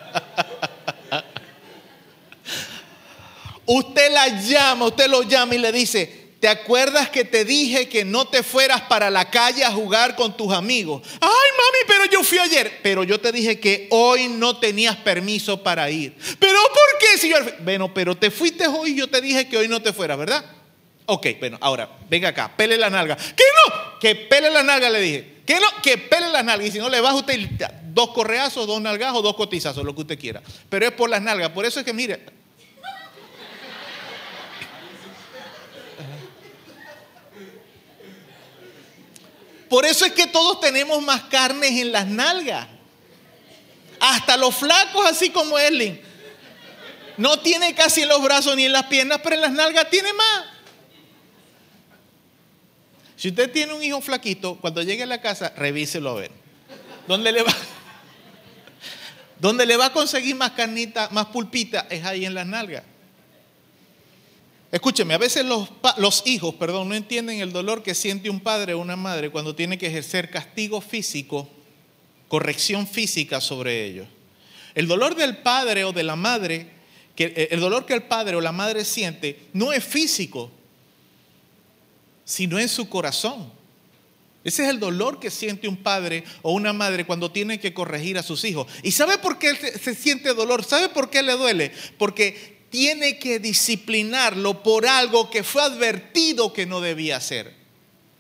Usted la llama, usted lo llama y le dice, ¿te acuerdas que te dije que no te fueras para la calle a jugar con tus amigos? Ay, mami, pero yo fui ayer. Pero yo te dije que hoy no tenías permiso para ir. ¿Pero por qué, señor? Bueno, pero te fuiste hoy y yo te dije que hoy no te fueras, ¿verdad? Ok, bueno, ahora, venga acá, pele la nalga. ¿Qué no? Que pele la nalga, le dije. ¿Qué no? Que pele la nalga. Y si no, le baja usted dos correazos, dos nalgazos, dos cotizazos, lo que usted quiera. Pero es por las nalgas. Por eso es que, mire, Por eso es que todos tenemos más carnes en las nalgas. Hasta los flacos, así como Erling. No tiene casi en los brazos ni en las piernas, pero en las nalgas tiene más. Si usted tiene un hijo flaquito, cuando llegue a la casa, revíselo a ver. ¿Dónde le va? ¿Dónde le va a conseguir más carnita, más pulpita? Es ahí en las nalgas. Escúcheme, a veces los, hijos, perdón, no entienden el dolor que siente un padre o una madre cuando tiene que ejercer castigo físico, corrección física sobre ellos. El dolor del padre o de la madre, eh, el dolor que el padre o la madre siente no es físico, sino en su corazón. Ese es el dolor que siente un padre o una madre cuando tiene que corregir a sus hijos. ¿Y sabe por qué se, siente dolor? ¿Sabe por qué le duele? Porque tiene que disciplinarlo por algo que fue advertido que no debía hacer.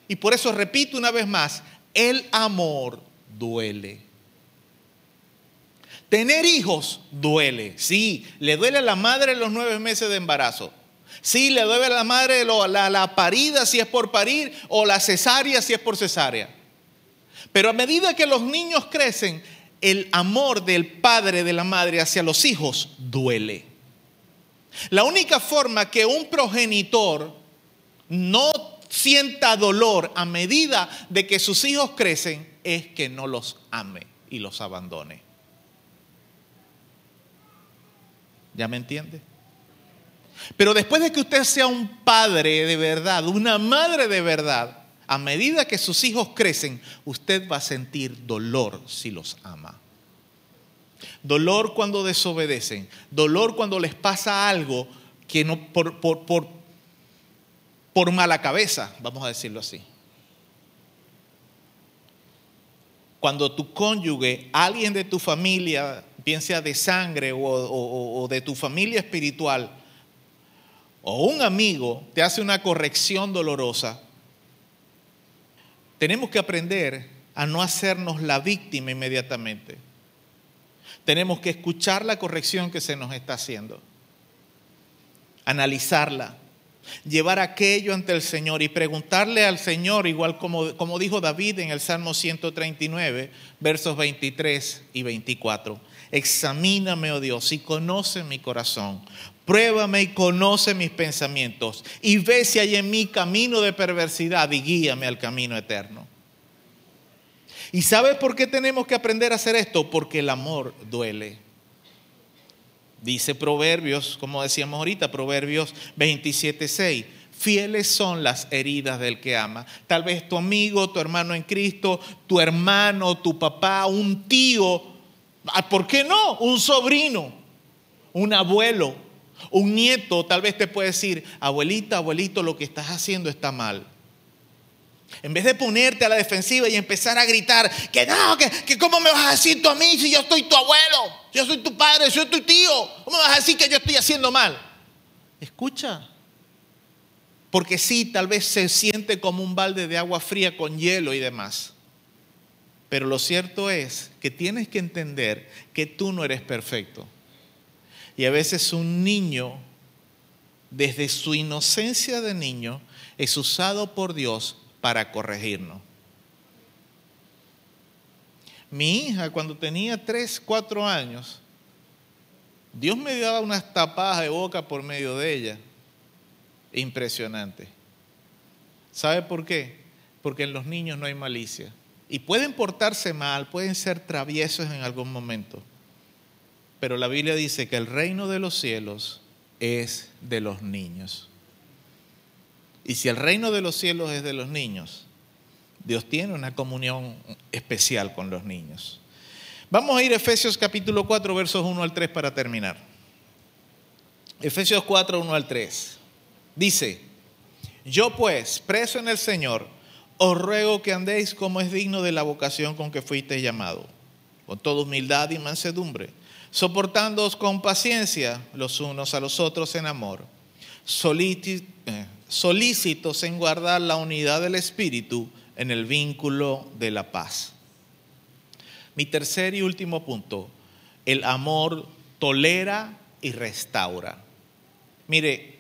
Y por eso repito una vez más, el amor duele. Tener hijos duele, sí, le duele a la madre los nueve meses de embarazo. Sí, le duele a la madre la, la parida si es por parir o la cesárea si es por cesárea. Pero a medida que los niños crecen, el amor del padre, de la madre hacia los hijos duele. La única forma que un progenitor no sienta dolor a medida de que sus hijos crecen es que no los ame y los abandone. ¿Ya me entiende? Pero después de que usted sea un padre de verdad, una madre de verdad, a medida que sus hijos crecen, usted va a sentir dolor si los ama. Dolor cuando desobedecen, dolor cuando les pasa algo que no por, por, por, por mala cabeza, vamos a decirlo así. Cuando tu cónyuge, alguien de tu familia, bien sea de sangre o, o- o de tu familia espiritual, o un amigo te hace una corrección dolorosa, tenemos que aprender a no hacernos la víctima inmediatamente. Tenemos que escuchar la corrección que se nos está haciendo, analizarla, llevar aquello ante el Señor y preguntarle al Señor, igual como, como dijo David en el Salmo 139, versos 23 y 24. Examíname, oh Dios, y conoce mi corazón. Pruébame y conoce mis pensamientos. Y ve si hay en mí camino de perversidad y guíame al camino eterno. ¿Y sabe por qué tenemos que aprender a hacer esto? Porque el amor duele. Dice Proverbios, como decíamos ahorita, Proverbios 27:6. Fieles son las heridas del que ama. Tal vez tu amigo, tu hermano en Cristo, tu hermano, tu papá, un tío, ¿por qué no? Un sobrino, un abuelo, un nieto, tal vez te puede decir, abuelita, abuelito, lo que estás haciendo está mal. En vez de ponerte a la defensiva y empezar a gritar que no, que, que cómo me vas a decir tú a mí si yo soy tu abuelo, yo soy tu padre, yo soy tu tío, ¿cómo me vas a decir que yo estoy haciendo mal? Escucha, porque sí, tal vez se siente como un balde de agua fría con hielo y demás. Pero lo cierto es que tienes que entender que tú no eres perfecto. Y a veces un niño, desde su inocencia de niño, es usado por Dios para corregirnos. Mi hija, cuando tenía 3, 4 años, Dios me daba unas tapadas de boca por medio de ella. Impresionante. ¿Sabe por qué? Porque en los niños no hay malicia. Y pueden portarse mal, pueden ser traviesos en algún momento. Pero la Biblia dice que el reino de los cielos es de los niños. Y si el reino de los cielos es de los niños, Dios tiene una comunión especial con los niños. Vamos a ir a Efesios capítulo 4, versos 1 al 3 para terminar. Efesios 4, 1 al 3. Dice, yo pues, preso en el Señor, os ruego que andéis como es digno de la vocación con que fuisteis llamado, con toda humildad y mansedumbre, soportándoos con paciencia los unos a los otros en amor, eh, solícitos en guardar la unidad del Espíritu en el vínculo de la paz. Mi tercer y último punto, el amor tolera y restaura. Mire,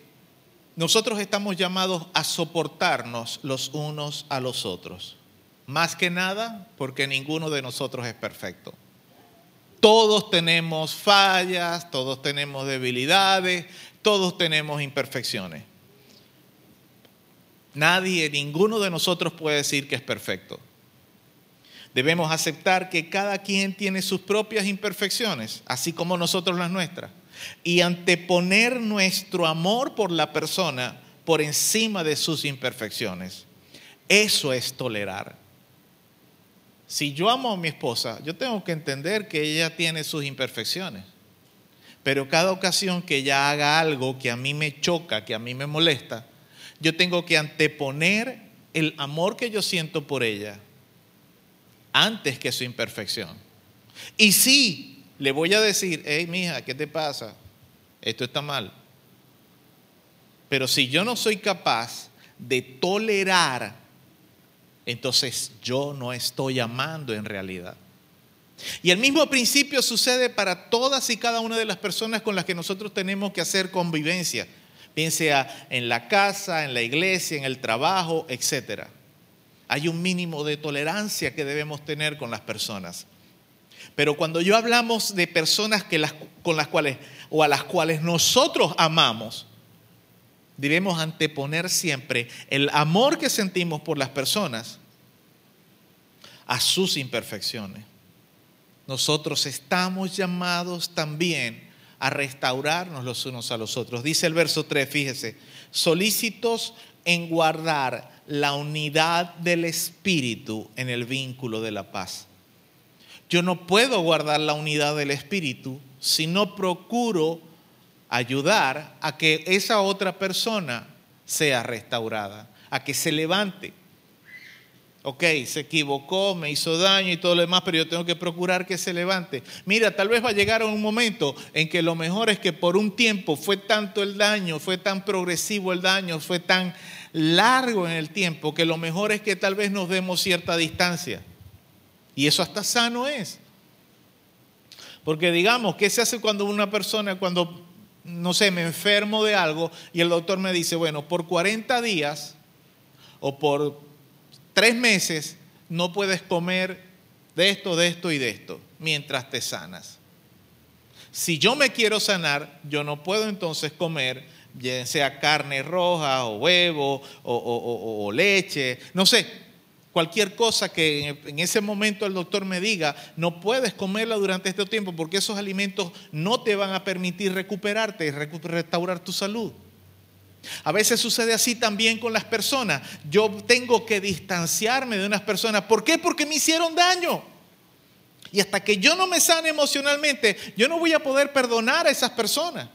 nosotros estamos llamados a soportarnos los unos a los otros. Más que nada porque ninguno de nosotros es perfecto. Todos tenemos fallas, todos tenemos debilidades, todos tenemos imperfecciones. Nadie, ninguno de nosotros puede decir que es perfecto. Debemos aceptar que cada quien tiene sus propias imperfecciones, así como nosotros las nuestras, y anteponer nuestro amor por la persona por encima de sus imperfecciones. Eso es tolerar. Si yo amo a mi esposa, yo tengo que entender que ella tiene sus imperfecciones. Pero cada ocasión que ella haga algo que a mí me choca, que a mí me molesta, yo tengo que anteponer el amor que yo siento por ella antes que su imperfección. Y sí, le voy a decir, hey, mija, ¿qué te pasa? Esto está mal. Pero si yo no soy capaz de tolerar, entonces yo no estoy amando en realidad. Y el mismo principio sucede para todas y cada una de las personas con las que nosotros tenemos que hacer convivencia, bien sea en la casa, en la iglesia, en el trabajo, etcétera. Hay un mínimo de tolerancia que debemos tener con las personas. Pero cuando yo hablamos de personas que las, con las cuales o a las cuales nosotros amamos, debemos anteponer siempre el amor que sentimos por las personas a sus imperfecciones. Nosotros estamos llamados también a restaurarnos los unos a los otros. Dice el verso 3, fíjese, solícitos en guardar la unidad del Espíritu en el vínculo de la paz. Yo no puedo guardar la unidad del Espíritu si no procuro ayudar a que esa otra persona sea restaurada, a que se levante. Ok, se equivocó, me hizo daño y todo lo demás, pero yo tengo que procurar que se levante. Mira, tal vez va a llegar un momento en que lo mejor es que por un tiempo fue tanto el daño, fue tan progresivo el daño, fue tan largo en el tiempo, que lo mejor es que tal vez nos demos cierta distancia. Y eso hasta sano es. Porque digamos, ¿qué se hace cuando una persona, cuando, no sé, me enfermo de algo y el doctor me dice, bueno, por 40 días o por tres meses no puedes comer de esto, de esto y de esto mientras te sanas? Si yo me quiero sanar, yo no puedo entonces comer, bien sea carne roja o huevo o, o- o- o leche, no sé, cualquier cosa que en ese momento el doctor me diga, no puedes comerla durante este tiempo porque esos alimentos no te van a permitir recuperarte y restaurar tu salud. A veces sucede así también con las personas. Yo tengo que distanciarme de unas personas. ¿Por qué? Porque me hicieron daño. Y hasta que yo no me sane emocionalmente, yo no voy a poder perdonar a esas personas.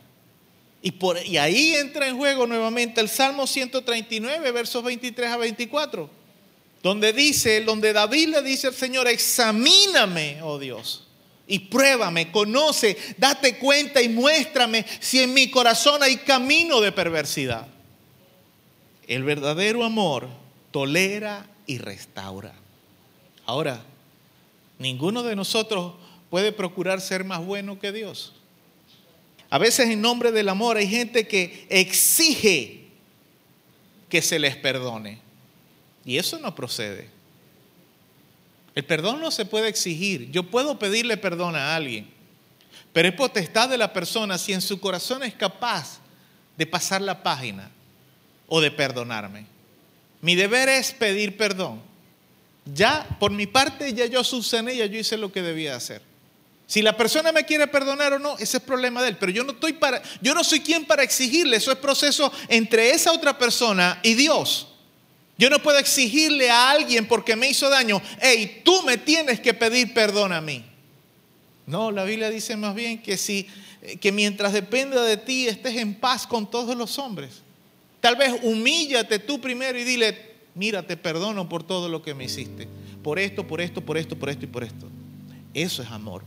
Y, por, y ahí entra en juego nuevamente el Salmo 139, versos 23 a 24. Donde dice, donde David le dice al Señor, examíname, oh Dios, y pruébame, conoce, date cuenta y muéstrame si en mi corazón hay camino de perversidad. El verdadero amor tolera y restaura. Ahora, ninguno de nosotros puede procurar ser más bueno que Dios. A veces en nombre del amor hay gente que exige que se les perdone. Y eso no procede. El perdón no se puede exigir. Yo puedo pedirle perdón a alguien, pero es potestad de la persona si en su corazón es capaz de pasar la página o de perdonarme. Mi deber es pedir perdón. Ya, por mi parte, ya yo subsané, ya yo hice lo que debía hacer. Si la persona me quiere perdonar o no, ese es problema de él. Pero yo no estoy para, yo no soy quien para exigirle. Eso es proceso entre esa otra persona y Dios. Yo no puedo exigirle a alguien porque me hizo daño, hey, tú me tienes que pedir perdón a mí. No, la Biblia dice más bien que si, que mientras dependa de ti estés en paz con todos los hombres. Tal vez humíllate tú primero y dile, mira, te perdono por todo lo que me hiciste. Por esto, por esto, por esto, por esto y por esto. Eso es amor.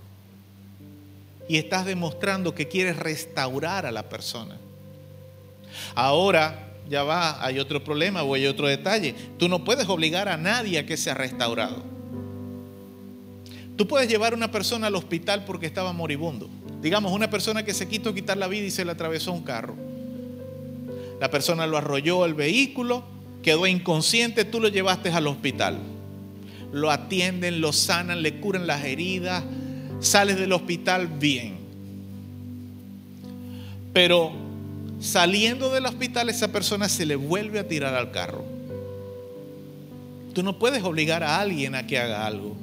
Y estás demostrando que quieres restaurar a la persona. Ahora, ya va, hay otro problema o hay otro detalle. Tú no puedes obligar a nadie a que sea restaurado. Tú puedes llevar a una persona al hospital porque estaba moribundo. Digamos, una persona que se quiso quitar la vida y se le atravesó un carro. La persona lo arrolló el vehículo, quedó inconsciente, tú lo llevaste al hospital. Lo atienden, lo sanan, le curan las heridas, sales del hospital bien. Pero saliendo del hospital esa persona se le vuelve a tirar al carro. Tú no puedes obligar a alguien a que haga algo.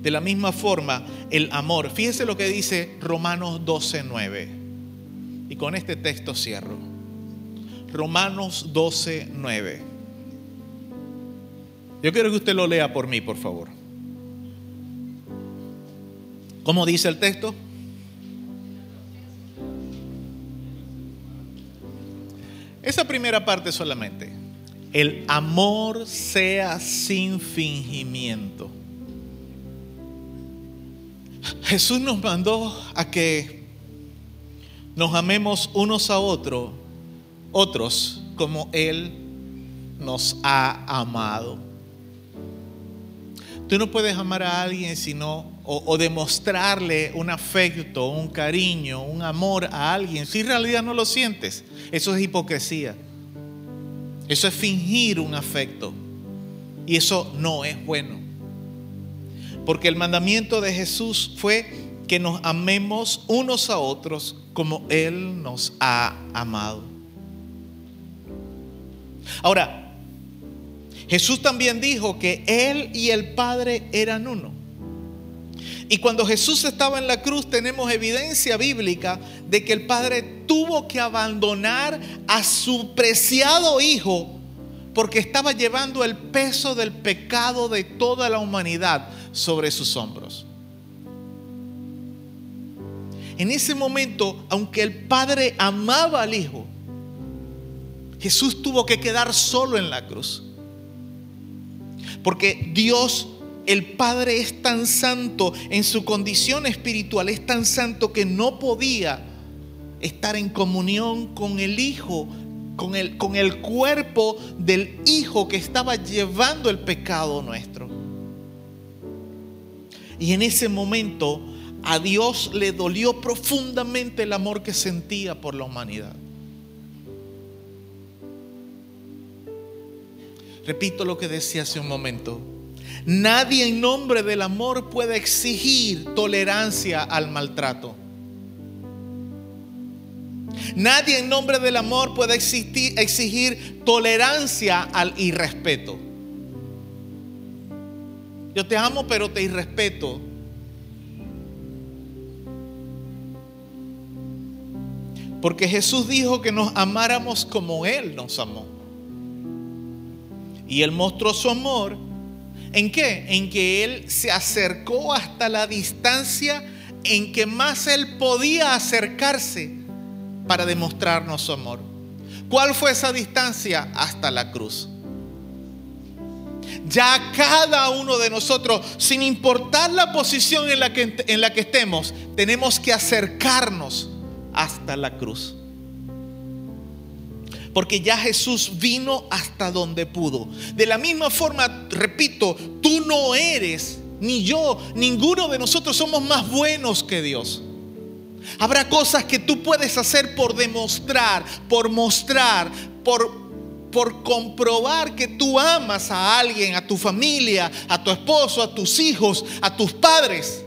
De la misma forma, el amor. Fíjese lo que dice Romanos 12:9. Y con este texto cierro. Romanos 12:9. Yo quiero que usted lo lea por mí, por favor. ¿Cómo dice el texto? Esa primera parte solamente. El amor sea sin fingimiento. Jesús nos mandó a que nos amemos unos a otros, otros como Él nos ha amado. Tú no puedes amar a alguien sino o, demostrarle un afecto, un cariño, un amor a alguien si en realidad no lo sientes. Eso es hipocresía. Eso es fingir un afecto. Y eso no es bueno. Porque el mandamiento de Jesús fue que nos amemos unos a otros como Él nos ha amado. Ahora, Jesús también dijo que Él y el Padre eran uno. Y cuando Jesús estaba en la cruz tenemos evidencia bíblica de que el Padre tuvo que abandonar a su preciado Hijo porque estaba llevando el peso del pecado de toda la humanidad sobre sus hombros. En ese momento, aunque el Padre amaba al Hijo, Jesús tuvo que quedar solo en la cruz. Porque Dios, el Padre, es tan santo en su condición espiritual, es tan santo que no podía estar en comunión con el Hijo, con el, con el cuerpo del Hijo que estaba llevando el pecado nuestro. Y en ese momento a Dios le dolió profundamente el amor que sentía por la humanidad. Repito lo que decía hace un momento. Nadie en nombre del amor puede exigir tolerancia al maltrato. Nadie en nombre del amor puede exigir, tolerancia al irrespeto. Yo te amo pero te irrespeto. Porque Jesús dijo que nos amáramos como Él nos amó. Y Él mostró su amor. ¿En qué? En que Él se acercó hasta la distancia en que más Él podía acercarse para demostrarnos su amor. ¿Cuál fue esa distancia? Hasta la cruz. Ya cada uno de nosotros, sin importar la posición en la que, en la que estemos, tenemos que acercarnos hasta la cruz. Porque ya Jesús vino hasta donde pudo. De la misma forma, repito, tú no eres, ni yo, ninguno de nosotros somos más buenos que Dios. Habrá cosas que tú puedes hacer por demostrar, por mostrar, por, por comprobar que tú amas a alguien, a tu familia, a tu esposo, a tus hijos, a tus padres.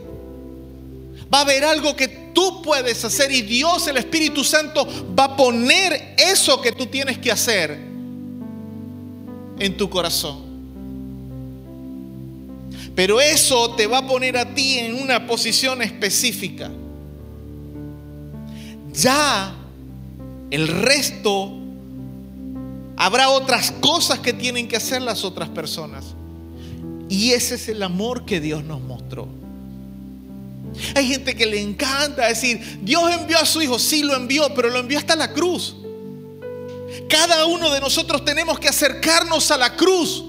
Va a haber algo que tú puedes hacer y Dios, el Espíritu Santo, va a poner eso que tú tienes que hacer en tu corazón. Pero eso te va a poner a ti en una posición específica. Ya el resto habrá otras cosas que tienen que hacer las otras personas. Y ese es el amor que Dios nos mostró. Hay gente que le encanta decir, Dios envió a su Hijo, sí lo envió, pero lo envió hasta la cruz. Cada uno de nosotros tenemos que acercarnos a la cruz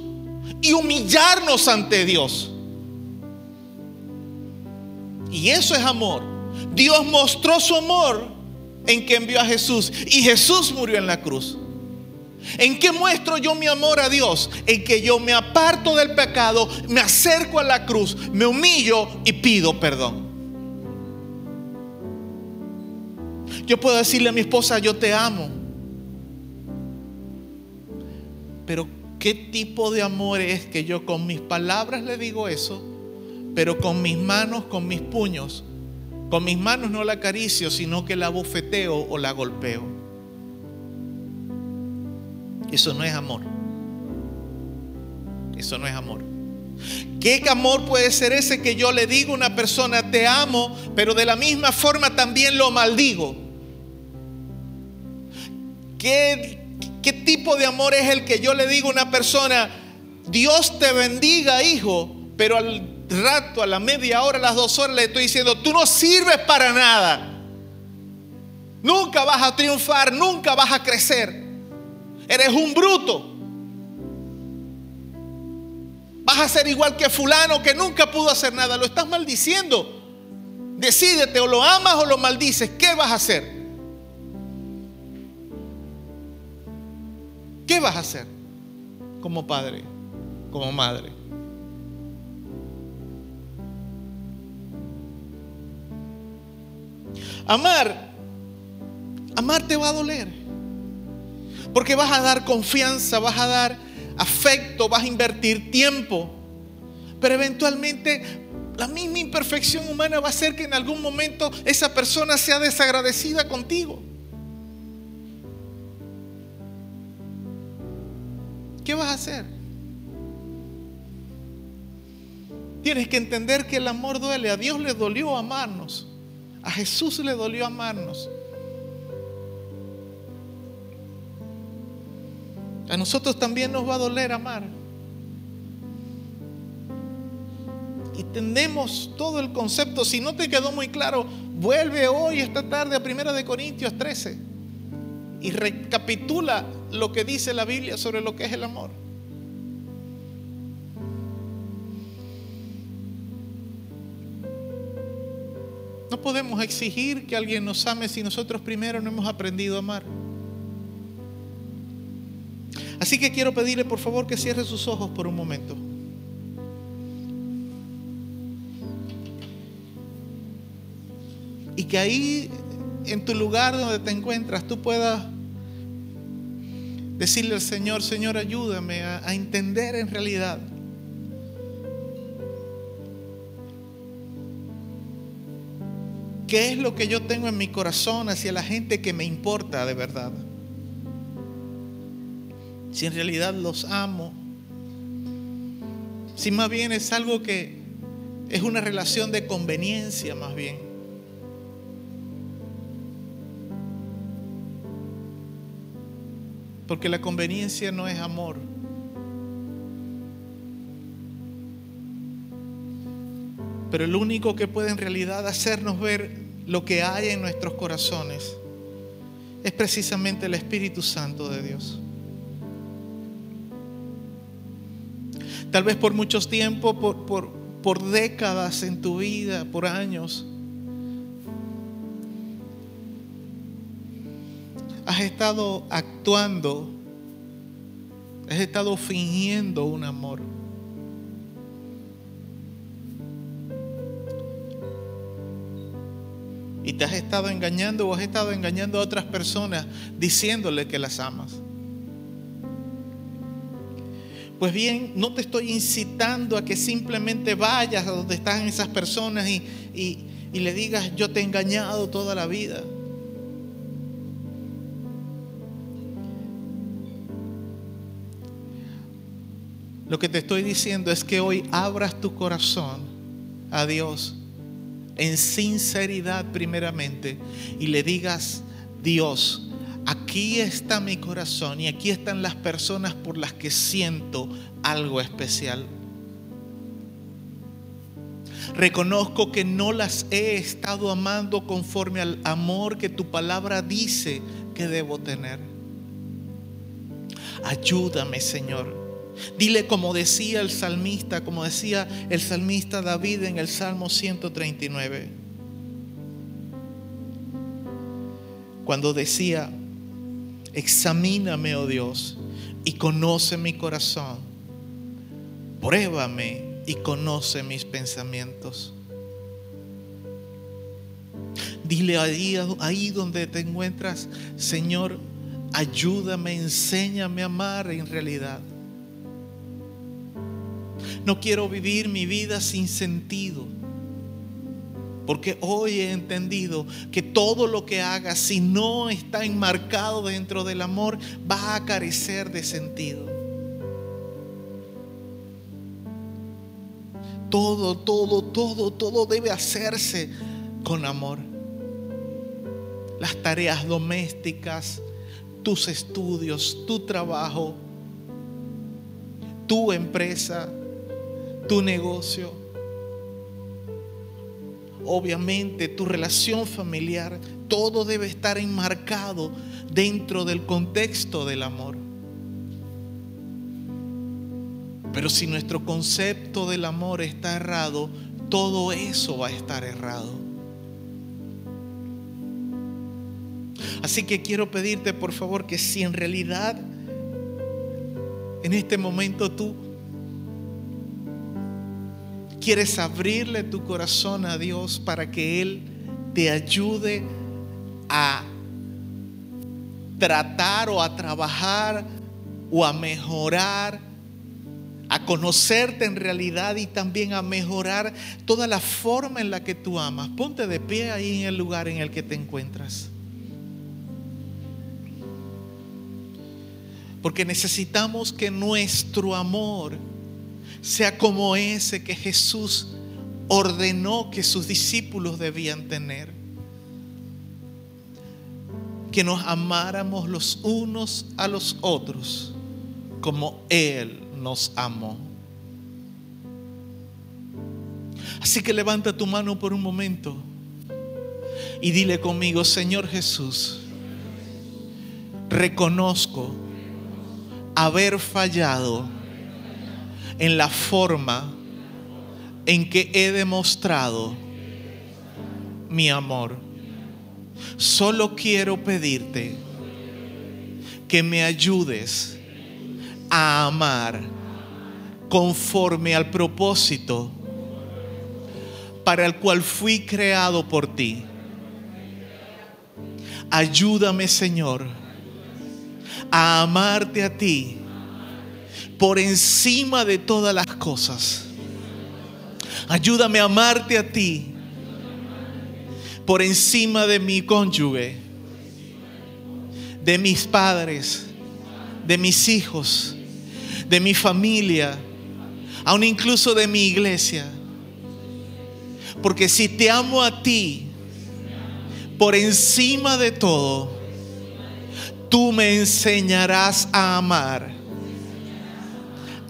y humillarnos ante Dios. Y eso es amor. Dios mostró su amor en que envió a Jesús y Jesús murió en la cruz. ¿En qué muestro yo mi amor a Dios? En que yo me aparto del pecado, me acerco a la cruz, me humillo y pido perdón. Yo puedo decirle a mi esposa, yo te amo. Pero ¿qué tipo de amor es que yo con mis palabras le digo eso, pero con mis manos, con mis puños, con mis manos no la acaricio, sino que la bofeteo o la golpeo? Eso no es amor. Eso no es amor. ¿Qué amor puede ser ese que yo le digo a una persona, te amo, pero de la misma forma también lo maldigo? ¿Qué, ¿Qué, tipo de amor es el que yo le digo a una persona, Dios te bendiga, hijo, pero al rato, a la media hora, a las dos horas, le estoy diciendo, tú no sirves para nada. Nunca vas a triunfar, nunca vas a crecer. Eres un bruto. Vas a ser igual que fulano que nunca pudo hacer nada. Lo estás maldiciendo. Decídete, o lo amas o lo maldices. ¿Qué vas a hacer? ¿Qué vas a hacer como padre, como madre? Amar, amar te va a doler. Porque vas a dar confianza, vas a dar afecto, vas a invertir tiempo. Pero eventualmente la misma imperfección humana va a hacer que en algún momento esa persona sea desagradecida contigo. ¿Qué vas a hacer? Tienes que entender que el amor duele. A Dios le dolió amarnos. A Jesús le dolió amarnos. A nosotros también nos va a doler amar. Y tenemos todo el concepto. Si no te quedó muy claro, vuelve hoy, esta tarde, a 1 de Corintios 13 y recapitula lo que dice la Biblia sobre lo que es el amor. No podemos exigir que alguien nos ame si nosotros primero no hemos aprendido a amar. Así que quiero pedirle por favor que cierre sus ojos por un momento. Y que ahí, en tu lugar donde te encuentras, tú puedas decirle al Señor, Señor, ayúdame a, entender en realidad. ¿Qué es lo que yo tengo en mi corazón hacia la gente que me importa de verdad? si en realidad los amo, si más bien es algo que es una relación de conveniencia más bien. Porque la conveniencia no es amor. Pero el único que puede en realidad hacernos ver lo que hay en nuestros corazones es precisamente el Espíritu Santo de Dios. Tal vez por muchos tiempos, por, por, por décadas en tu vida, por años. Has estado actuando, has estado fingiendo un amor. Y te has estado engañando o has estado engañando a otras personas diciéndole que las amas. Pues bien, no te estoy incitando a que simplemente vayas a donde están esas personas y, y- y le digas, yo te he engañado toda la vida. Lo que te estoy diciendo es que hoy abras tu corazón a Dios en sinceridad primeramente y le digas, Dios, aquí está mi corazón y aquí están las personas por las que siento algo especial. Reconozco que no las he estado amando conforme al amor que tu palabra dice que debo tener. Ayúdame, Señor. Dile como decía el salmista, como decía el salmista David en el Salmo 139. Cuando decía, examíname, oh Dios, y conoce mi corazón. Pruébame y conoce mis pensamientos. Dile ahí, ahí donde te encuentras, Señor, ayúdame, enséñame a amar en realidad. No quiero vivir mi vida sin sentido. Porque hoy he entendido que todo lo que haga, si no está enmarcado dentro del amor, va a carecer de sentido. Todo, todo, todo, todo debe hacerse con amor. Las tareas domésticas, tus estudios, tu trabajo, tu empresa, tu negocio, obviamente tu relación familiar, todo debe estar enmarcado dentro del contexto del amor. Pero si nuestro concepto del amor está errado, todo eso va a estar errado. Así que quiero pedirte por favor que si en realidad en este momento tú quieres abrirle tu corazón a Dios para que Él te ayude a tratar o a trabajar o a mejorar, a conocerte en realidad y también a mejorar toda la forma en la que tú amas. Ponte de pie ahí en el lugar en el que te encuentras. Porque necesitamos que nuestro amor sea como ese que Jesús ordenó que sus discípulos debían tener. Que nos amáramos los unos a los otros como Él nos amó. Así que levanta tu mano por un momento y dile conmigo, Señor Jesús, reconozco haber fallado en la forma en que he demostrado mi amor. Solo quiero pedirte que me ayudes a amar conforme al propósito para el cual fui creado por ti. Ayúdame, Señor, a amarte a ti por encima de todas las cosas. Ayúdame a amarte a ti por encima de mi cónyuge, de mis padres, de mis hijos, de mi familia, aún incluso de mi iglesia. Porque si te amo a ti por encima de todo, tú me enseñarás a amar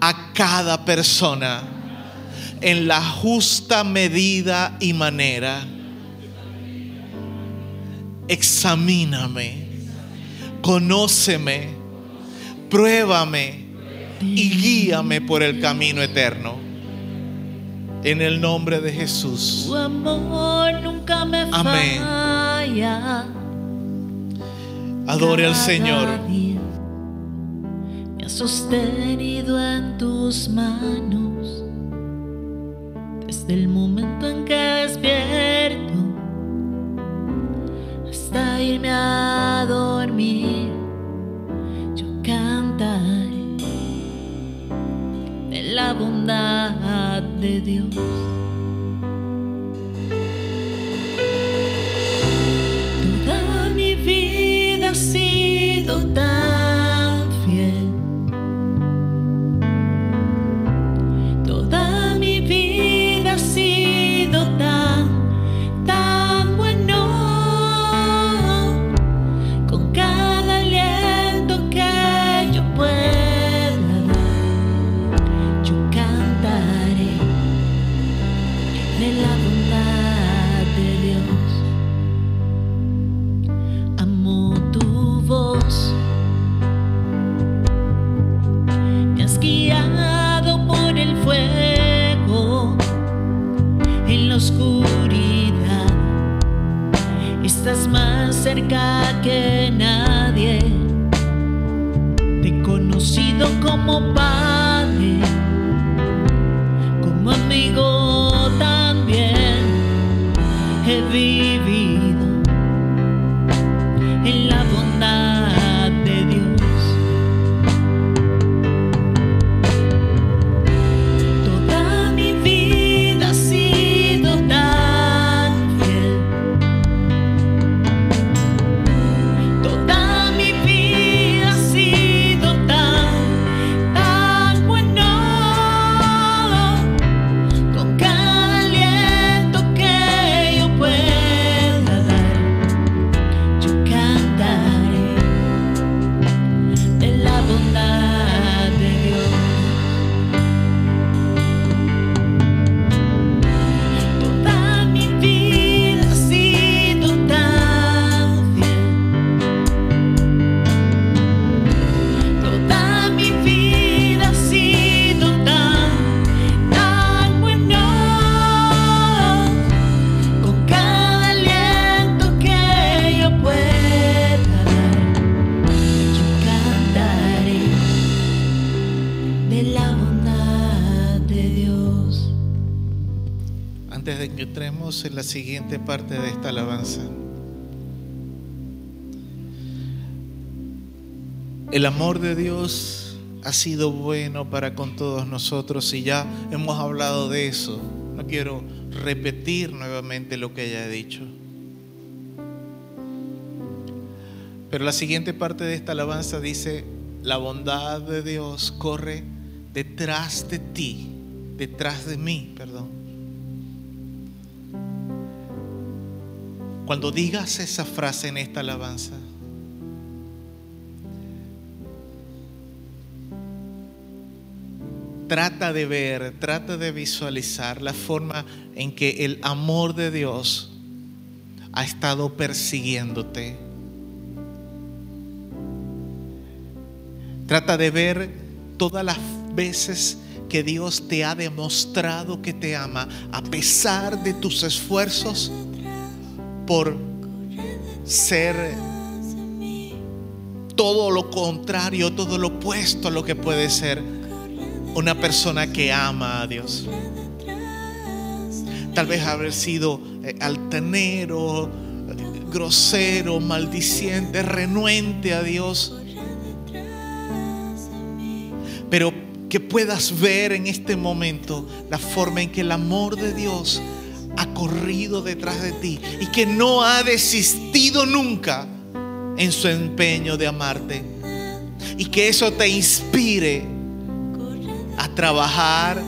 a cada persona en la justa medida y manera. Examíname, conóceme, pruébame y guíame por el camino eterno. En el nombre de Jesús. Tu amor nunca me Amén. falla. Adore al Señor. Sostenido en tus manos. Desde el momento en que despierto hasta irme a dormir, yo cantaré de la bondad de Dios. Toda mi vida ha sido tan cerca que nadie. Te he conocido como padre, Antes de que entremos en la siguiente parte de esta alabanza. El amor de Dios ha sido bueno para con todos nosotros y ya hemos hablado de eso. No quiero repetir nuevamente lo que ya he dicho. Pero la siguiente parte de esta alabanza dice, la bondad de Dios corre detrás de ti, detrás de mí, perdón. Cuando digas esa frase en esta alabanza, trata de ver, trata de visualizar la forma en que el amor de Dios ha estado persiguiéndote. Trata de ver todas las veces que Dios te ha demostrado que te ama a pesar de tus esfuerzos por ser todo lo contrario, todo lo opuesto a lo que puede ser una persona que ama a Dios. Tal vez haber sido eh, altanero, grosero, maldiciente, renuente a Dios. Pero que puedas ver en este momento la forma en que el amor de Dios ha corrido detrás de ti y que no ha desistido nunca en su empeño de amarte. Y que eso te inspire a trabajar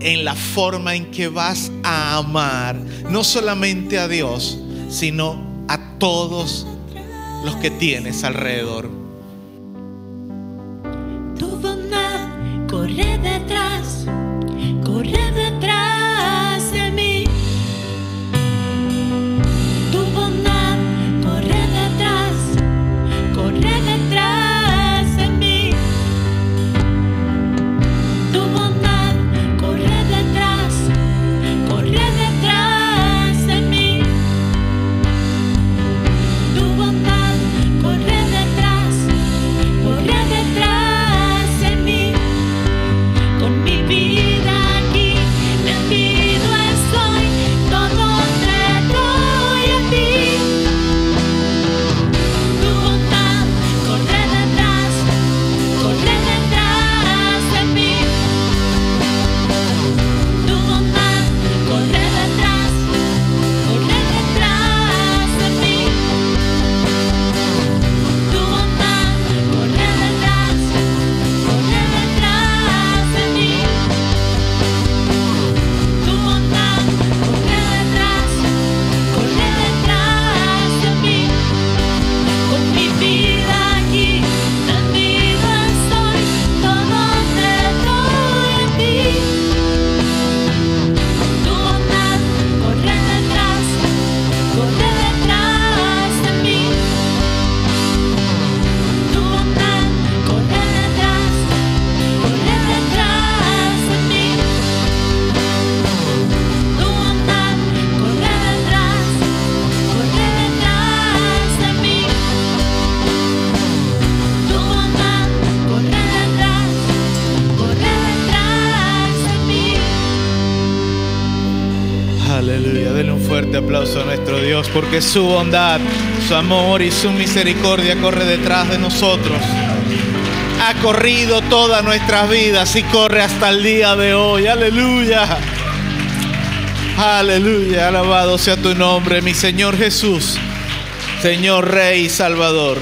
en la forma en que vas a amar, no solamente a Dios, sino a todos los que tienes alrededor. Tu bondad corre detrás, corre detrás fuerte aplauso a nuestro Dios porque su bondad, su amor y su misericordia corre detrás de nosotros. Ha corrido todas nuestras vidas y corre hasta el día de hoy. Aleluya. Aleluya, alabado sea tu nombre, mi Señor Jesús, Señor Rey y Salvador,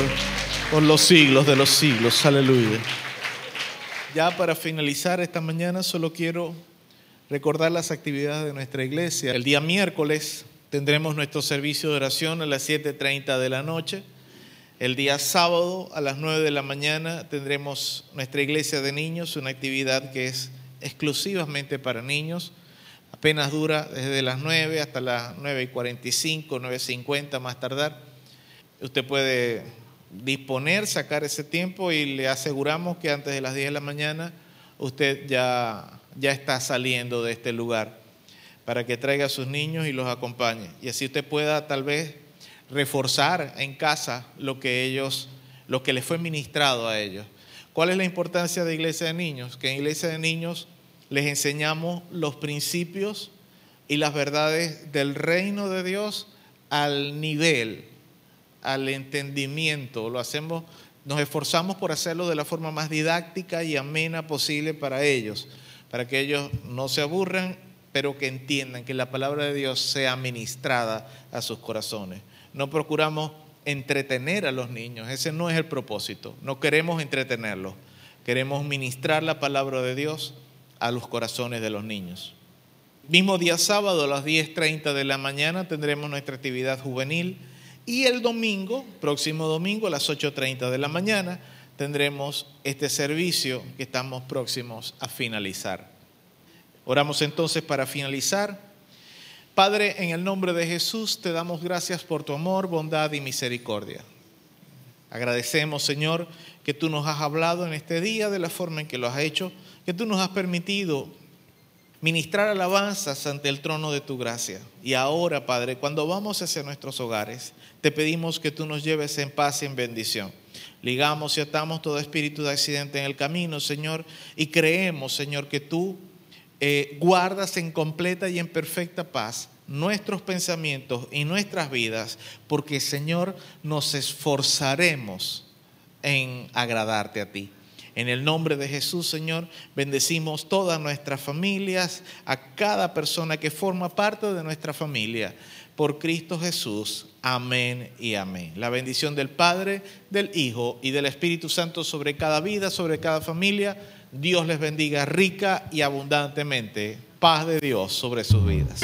por los siglos de los siglos. Aleluya. Ya para finalizar esta mañana, solo quiero recordar las actividades de nuestra iglesia. El día miércoles tendremos nuestro servicio de oración a las 7.30 de la noche. El día sábado a las 9 de la mañana tendremos nuestra iglesia de niños, una actividad que es exclusivamente para niños. Apenas dura desde las 9 hasta las 9 y 45, 9 y 50 más tardar. Usted puede disponer, sacar ese tiempo y le aseguramos que antes de las 10 de la mañana usted ya, ya está saliendo de este lugar para que traiga a sus niños y los acompañe. Y así usted pueda tal vez reforzar en casa lo que ellos, lo que les fue ministrado a ellos. ¿Cuál es la importancia de Iglesia de Niños? Que en Iglesia de Niños les enseñamos los principios y las verdades del reino de Dios al nivel, al entendimiento. Lo hacemos, nos esforzamos por hacerlo de la forma más didáctica y amena posible para ellos, para que ellos no se aburran, pero que entiendan que la palabra de Dios sea ministrada a sus corazones. No procuramos entretener a los niños, ese no es el propósito. No queremos entretenerlos, queremos ministrar la palabra de Dios a los corazones de los niños. Mismo día sábado a las 10.30 de la mañana tendremos nuestra actividad juvenil y el domingo, próximo domingo a las 8.30 de la mañana, tendremos este servicio que estamos próximos a finalizar. Oramos entonces para finalizar. Padre, en el nombre de Jesús te damos gracias por tu amor, bondad y misericordia. Agradecemos, Señor, que tú nos has hablado en este día de la forma en que lo has hecho, que tú nos has permitido ministrar alabanzas ante el trono de tu gracia. Y ahora, Padre, cuando vamos hacia nuestros hogares, te pedimos que tú nos lleves en paz y en bendición. Ligamos y atamos todo espíritu de accidente en el camino, Señor, y creemos, Señor, que tú eh, guardas en completa y en perfecta paz nuestros pensamientos y nuestras vidas, porque Señor, nos esforzaremos en agradarte a ti. En el nombre de Jesús, Señor, bendecimos todas nuestras familias, a cada persona que forma parte de nuestra familia. Por Cristo Jesús. Amén y amén. La bendición del Padre, del Hijo y del Espíritu Santo sobre cada vida, sobre cada familia. Dios les bendiga rica y abundantemente. Paz de Dios sobre sus vidas.